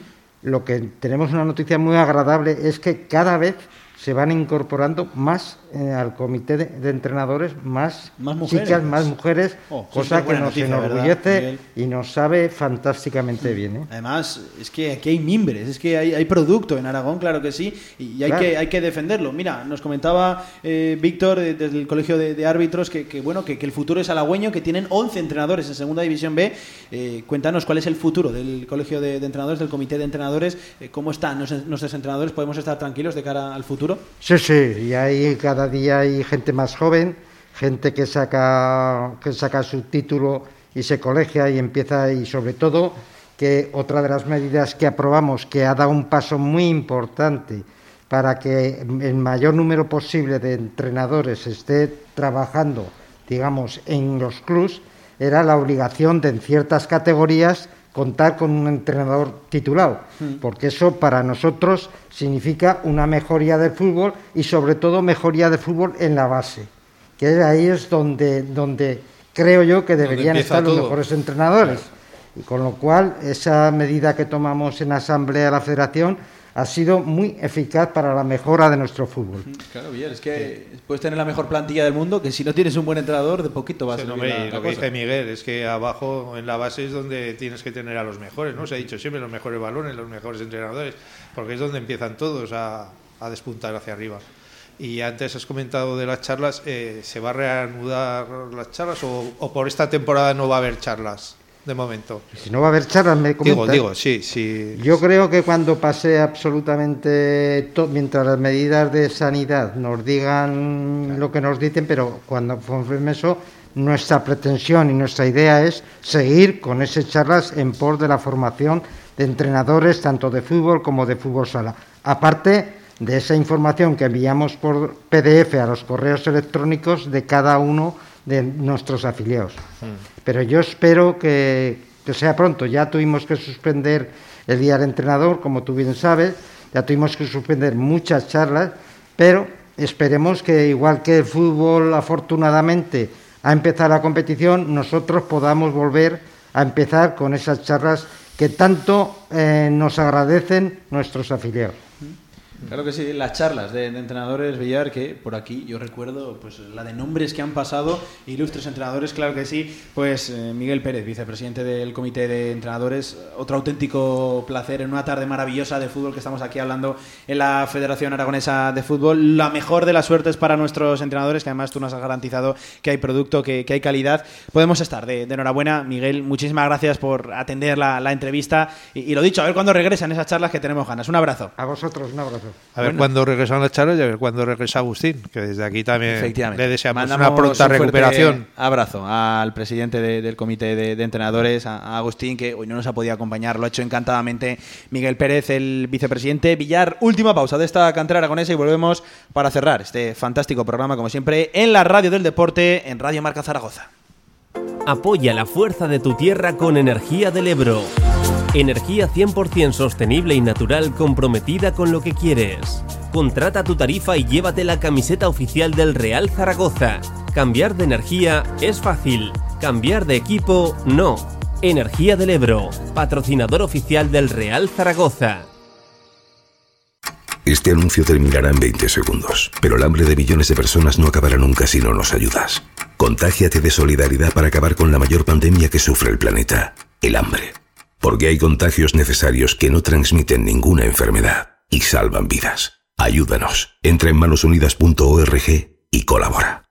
[SPEAKER 9] lo que tenemos una noticia muy agradable es que cada vez se van incorporando más eh, al comité de, entrenadores, más, chicas, más mujeres, oh, cosa que nos enorgullece y nos sabe fantásticamente bien. ¿eh?
[SPEAKER 2] Además, es que aquí hay mimbres, es que hay, producto en Aragón, claro que sí, y hay, que, hay que defenderlo. Mira, nos comentaba eh, Víctor desde el Colegio de, Árbitros que, bueno, que, el futuro es halagüeño, que tienen 11 entrenadores en Segunda División B. cuéntanos cuál es el futuro del Colegio de, Entrenadores, del Comité de Entrenadores, cómo están nuestros entrenadores, podemos estar tranquilos de cara al futuro.
[SPEAKER 9] Sí, sí, y hay cada día hay gente más joven, gente que saca, que saca su título y se colegia y empieza, y sobre todo que otra de las medidas que aprobamos, que ha dado un paso muy importante para que el mayor número posible de entrenadores esté trabajando, digamos, en los clubs, era la obligación de en ciertas categorías contar con un entrenador titulado, hmm. porque eso para nosotros significa una mejoría del fútbol y sobre todo mejoría del fútbol en la base, que ahí es donde, donde creo yo que deberían estar los mejores entrenadores. Y con lo cual, esa medida que tomamos en Asamblea de la Federación ha sido muy eficaz para la mejora de nuestro fútbol.
[SPEAKER 2] Claro, bien, es que puedes tener la mejor plantilla del mundo, que si no tienes un buen entrenador, de poquito vas a ser
[SPEAKER 3] Lo que dice Miguel es que abajo en la base es donde tienes que tener a los mejores, ¿no? Se ha dicho siempre los mejores balones, los mejores entrenadores, porque es donde empiezan todos a, despuntar hacia arriba. Y antes has comentado de las charlas, eh, ¿se va a reanudar las charlas o por esta temporada no va a haber charlas? De momento.
[SPEAKER 9] Si no va a haber charlas, me
[SPEAKER 3] Digo, digo, sí, sí.
[SPEAKER 9] Yo creo que cuando pase absolutamente todo, mientras las medidas de sanidad nos digan lo que nos dicen, pero cuando confirme eso, nuestra pretensión y nuestra idea es seguir con esas charlas en pos de la formación de entrenadores, tanto de fútbol como de fútbol sala. Aparte de esa información que enviamos por PDF a los correos electrónicos de cada uno de nuestros afiliados. Mm. Pero yo espero que, sea pronto. Ya tuvimos que suspender el día del entrenador, como tú bien sabes, ya tuvimos que suspender muchas charlas, pero esperemos que igual que el fútbol afortunadamente ha empezado la competición, nosotros podamos volver a empezar con esas charlas que tanto eh, nos agradecen nuestros afiliados.
[SPEAKER 2] Claro que sí, las charlas de, entrenadores Villar, que por aquí yo recuerdo pues la de nombres que han pasado, ilustres entrenadores, claro que sí, pues eh, Miguel Pérez, vicepresidente del comité de entrenadores, otro auténtico placer en una tarde maravillosa de fútbol que estamos aquí hablando en la Federación Aragonesa de Fútbol. La mejor de las suertes para nuestros entrenadores, que además tú nos has garantizado que hay producto, que, hay calidad. Podemos estar de, enhorabuena, Miguel, muchísimas gracias por atender la, entrevista y, y, lo dicho, a ver cuándo regresan esas charlas que tenemos ganas. Un abrazo.
[SPEAKER 9] A vosotros, un abrazo.
[SPEAKER 3] A ver cuándo regresan las charlas y a ver cuándo regresa Agustín, que desde aquí también le deseamos una pronta recuperación.
[SPEAKER 2] Abrazo al presidente del comité de, entrenadores, a, Agustín, que hoy no nos ha podido acompañar, lo ha hecho encantadamente Miguel Pérez, el vicepresidente. Villar, última pausa de esta cantera aragonesa y volvemos para cerrar este fantástico programa, como siempre, en la radio del deporte, en Radio Marca Zaragoza.
[SPEAKER 5] Apoya la fuerza de tu tierra con energía del Ebro. Energía 100% sostenible y natural comprometida con lo que quieres. Contrata tu tarifa y llévate la camiseta oficial del Real Zaragoza. Cambiar de energía es fácil. Cambiar de equipo no. Energía del Ebro, patrocinador oficial del Real Zaragoza.
[SPEAKER 10] Este anuncio terminará en 20 segundos, pero el hambre de millones de personas no acabará nunca si no nos ayudas. Contágiate de solidaridad para acabar con la mayor pandemia que sufre el planeta, el hambre. Porque hay contagios necesarios que no transmiten ninguna enfermedad y salvan vidas. Ayúdanos. Entra en manosunidas.org y colabora.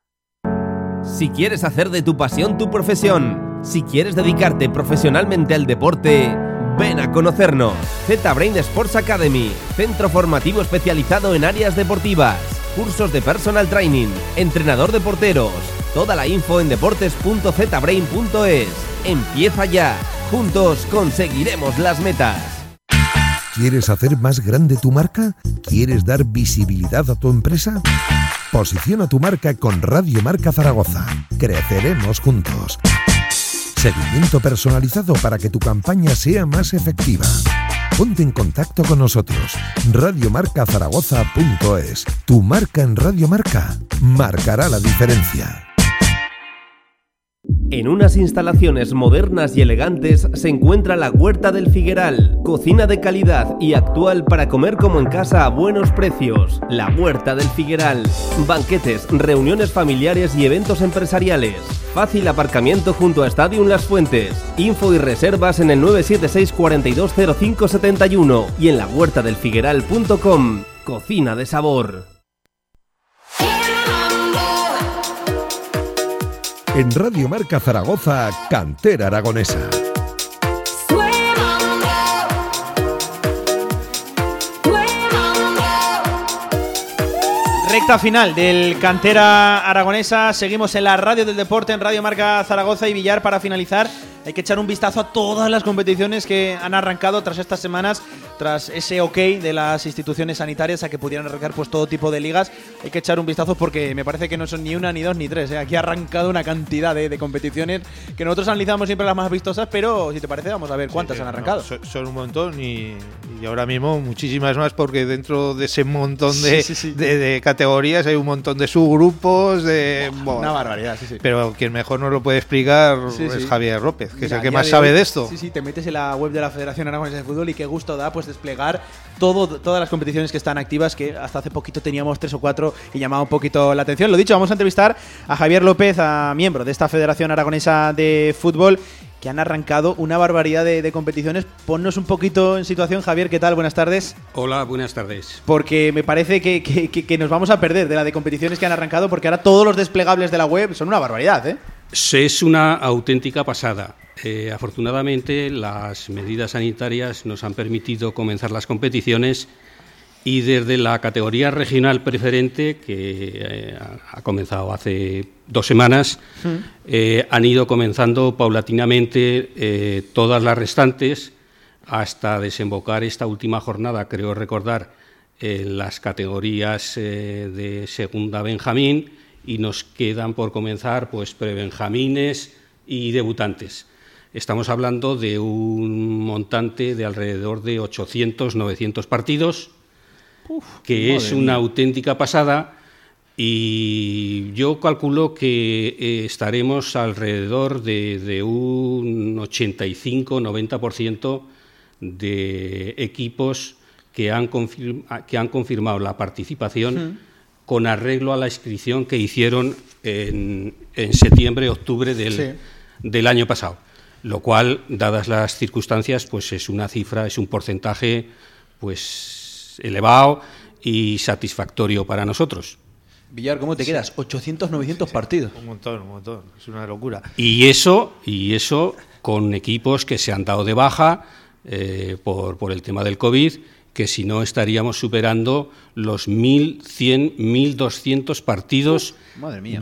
[SPEAKER 5] Si quieres hacer de tu pasión tu profesión, si quieres dedicarte profesionalmente al deporte, ven a conocernos. Z-Brain Sports Academy, centro formativo especializado en áreas deportivas, cursos de personal training, entrenador de porteros. Toda la info en deportes.zbrain.es. Empieza ya. Juntos conseguiremos las metas.
[SPEAKER 1] ¿Quieres hacer más grande tu marca? ¿Quieres dar visibilidad a tu empresa? Posiciona tu marca con Radio Marca Zaragoza. Creceremos juntos. Seguimiento personalizado para que tu campaña sea más efectiva. Ponte en contacto con nosotros. Radiomarcazaragoza.es. Tu marca en Radio Marca marcará la diferencia.
[SPEAKER 5] En unas instalaciones modernas y elegantes se encuentra la Huerta del Figueral, cocina de calidad y actual para comer como en casa a buenos precios. La Huerta del Figueral, banquetes, reuniones familiares y eventos empresariales. Fácil aparcamiento junto a Stadium Las Fuentes. Info y reservas en el 976 420571 y en la huertadelfigueral.com. Cocina de sabor.
[SPEAKER 1] En Radio Marca Zaragoza, Cantera Aragonesa.
[SPEAKER 2] Recta final del Cantera Aragonesa. Seguimos en la radio del deporte, en Radio Marca Zaragoza y Villar para finalizar hay que echar un vistazo a todas las competiciones que han arrancado tras estas semanas, tras ese ok de las instituciones sanitarias a que pudieran arrancar pues todo tipo de ligas. Hay que echar un vistazo porque me parece que no son ni una, ni dos, ni tres. ¿eh? Aquí ha arrancado una cantidad de, competiciones que nosotros analizamos siempre las más vistosas, pero si te parece, vamos a ver cuántas han arrancado.
[SPEAKER 3] son, un montón y, ahora mismo muchísimas más porque dentro de ese montón de, categorías hay un montón de subgrupos. De,
[SPEAKER 2] una barbaridad, sí, sí.
[SPEAKER 3] Pero quien mejor nos lo puede explicar es Javier López que es el que más sabe de esto.
[SPEAKER 2] Sí, sí, te metes en la web de la Federación Aragonesa de Fútbol y qué gusto da pues desplegar todo, todas las competiciones que están activas, que hasta hace poquito teníamos tres o cuatro y llamaba un poquito la atención. Lo dicho, vamos a entrevistar a Javier López, a miembro de esta Federación Aragonesa de Fútbol que han arrancado una barbaridad de, competiciones. Ponnos un poquito en situación, Javier, ¿qué tal? Buenas tardes.
[SPEAKER 11] Hola, buenas tardes.
[SPEAKER 2] Porque me parece que, que, nos vamos a perder de la de competiciones que han arrancado, porque ahora todos los desplegables de la web son una barbaridad, ¿eh?
[SPEAKER 11] Es una auténtica pasada. Eh, afortunadamente, las medidas sanitarias nos han permitido comenzar las competiciones y desde la categoría regional preferente, que eh, ha comenzado hace dos semanas, eh, han ido comenzando paulatinamente todas las restantes hasta desembocar esta última jornada, creo recordar, en las categorías de segunda Benjamín y nos quedan por comenzar pues prebenjamines y debutantes. Estamos hablando de un montante de alrededor de 800, 900 partidos, que es una auténtica pasada y yo calculo que eh, estaremos alrededor de, un 85-90% de equipos que han, que han, confirmado la participación con arreglo a la inscripción que hicieron en, septiembre, octubre del año pasado lo cual, dadas las circunstancias, pues es una cifra, es un porcentaje pues elevado y satisfactorio para nosotros.
[SPEAKER 2] Villar, ¿cómo te quedas? 800, 900 partidos.
[SPEAKER 3] Un montón, un montón. Es una locura.
[SPEAKER 11] Y eso, y eso con equipos que se han dado de baja eh, por, por el tema del COVID, que si no estaríamos superando los 1.100, 1.200 partidos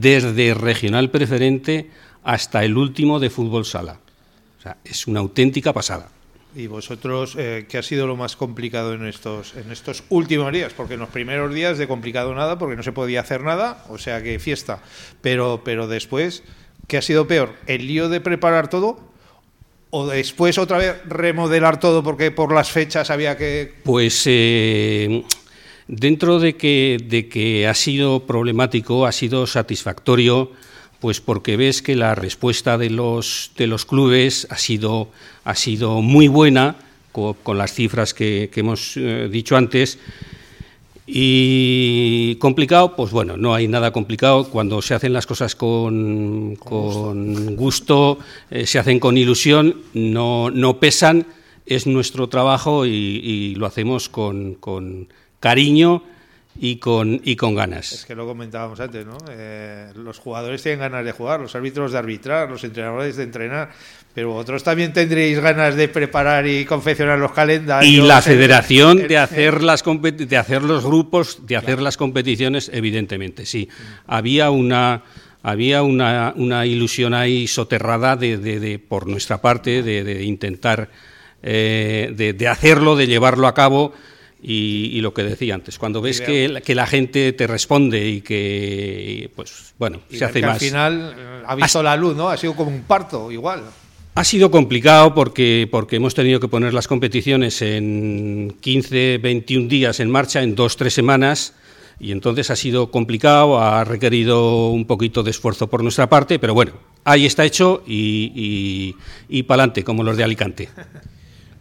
[SPEAKER 11] desde regional preferente hasta el último de fútbol sala es una auténtica pasada.
[SPEAKER 3] ¿Y vosotros eh, qué ha sido lo más complicado en estos, en estos últimos días? Porque en los primeros días de complicado nada, porque no se podía hacer nada, o sea que fiesta. Pero, pero después, ¿qué ha sido peor? ¿El lío de preparar todo? ¿O después otra vez remodelar todo porque por las fechas había que...?
[SPEAKER 11] Pues eh, dentro de que, de que ha sido problemático, ha sido satisfactorio pues porque ves que la respuesta de los, de los clubes ha sido, ha sido muy buena, con, las cifras que, hemos eh, dicho antes. Y complicado, pues bueno, no hay nada complicado. Cuando se hacen las cosas con, con gusto, eh, se hacen con ilusión, no, no pesan, es nuestro trabajo y, lo hacemos con, con cariño y con, y con ganas.
[SPEAKER 3] Es que lo comentábamos antes, ¿no? Eh, los jugadores tienen ganas de jugar, los árbitros de arbitrar, los entrenadores de entrenar, pero vosotros también tendréis ganas de preparar y confeccionar los calendarios.
[SPEAKER 11] Y la federación de hacer, las de hacer los grupos, de hacer las competiciones, evidentemente, sí. Había una había una, una ilusión ahí soterrada de, de, por nuestra parte de, intentar eh, de hacerlo, de llevarlo a cabo y, lo que decía antes, cuando ves que, que, la gente te responde y que, pues, bueno, se hace más.
[SPEAKER 3] Al final eh, ha visto la luz, ¿no? Ha sido como un parto, igual.
[SPEAKER 11] Ha sido complicado porque, porque hemos tenido que poner las competiciones en 15, 21 días en marcha, en dos, tres semanas. y entonces ha sido complicado, ha requerido un poquito de esfuerzo por nuestra parte, pero bueno, ahí está hecho y, y, y para adelante, como los de Alicante.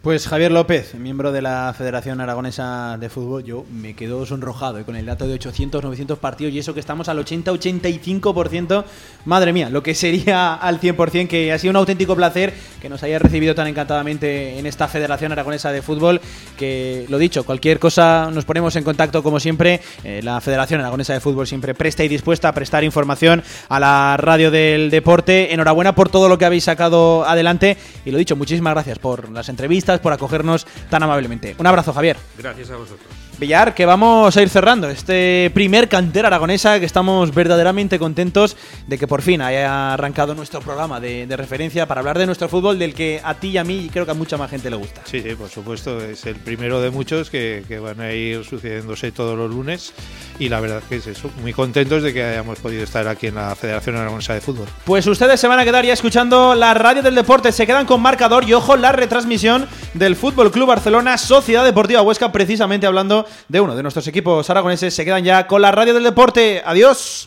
[SPEAKER 2] Pues Javier López, miembro de la Federación Aragonesa de Fútbol, yo me quedo sonrojado eh, con el dato de 800, 900 partidos y eso que estamos al 80-85%. Madre mía, lo que sería al 100%, que ha sido un auténtico placer que nos haya recibido tan encantadamente en esta Federación Aragonesa de Fútbol. Que lo dicho, cualquier cosa nos ponemos en contacto como siempre. Eh, la Federación Aragonesa de Fútbol siempre presta y dispuesta a prestar información a la radio del deporte. Enhorabuena por todo lo que habéis sacado adelante y lo dicho, muchísimas gracias por las entrevistas por acogernos tan amablemente. Un abrazo, Javier.
[SPEAKER 11] Gracias a vosotros.
[SPEAKER 2] Villar, que vamos a ir cerrando este primer cantera aragonesa, que estamos verdaderamente contentos de que por fin haya arrancado nuestro programa de, de, referencia para hablar de nuestro fútbol, del que a ti y a mí y creo que a mucha más gente le gusta.
[SPEAKER 3] Sí, sí, por supuesto, es el primero de muchos que, que van a ir sucediéndose todos los lunes y la verdad que es eso, muy contentos de que hayamos podido estar aquí en la Federación Aragonesa de Fútbol.
[SPEAKER 2] Pues ustedes se van a quedar ya escuchando la radio del deporte, se quedan con marcador y ojo la retransmisión del Fútbol Club Barcelona, Sociedad Deportiva Huesca, precisamente hablando de uno de nuestros equipos aragoneses. Se quedan ya con la radio del deporte. Adiós.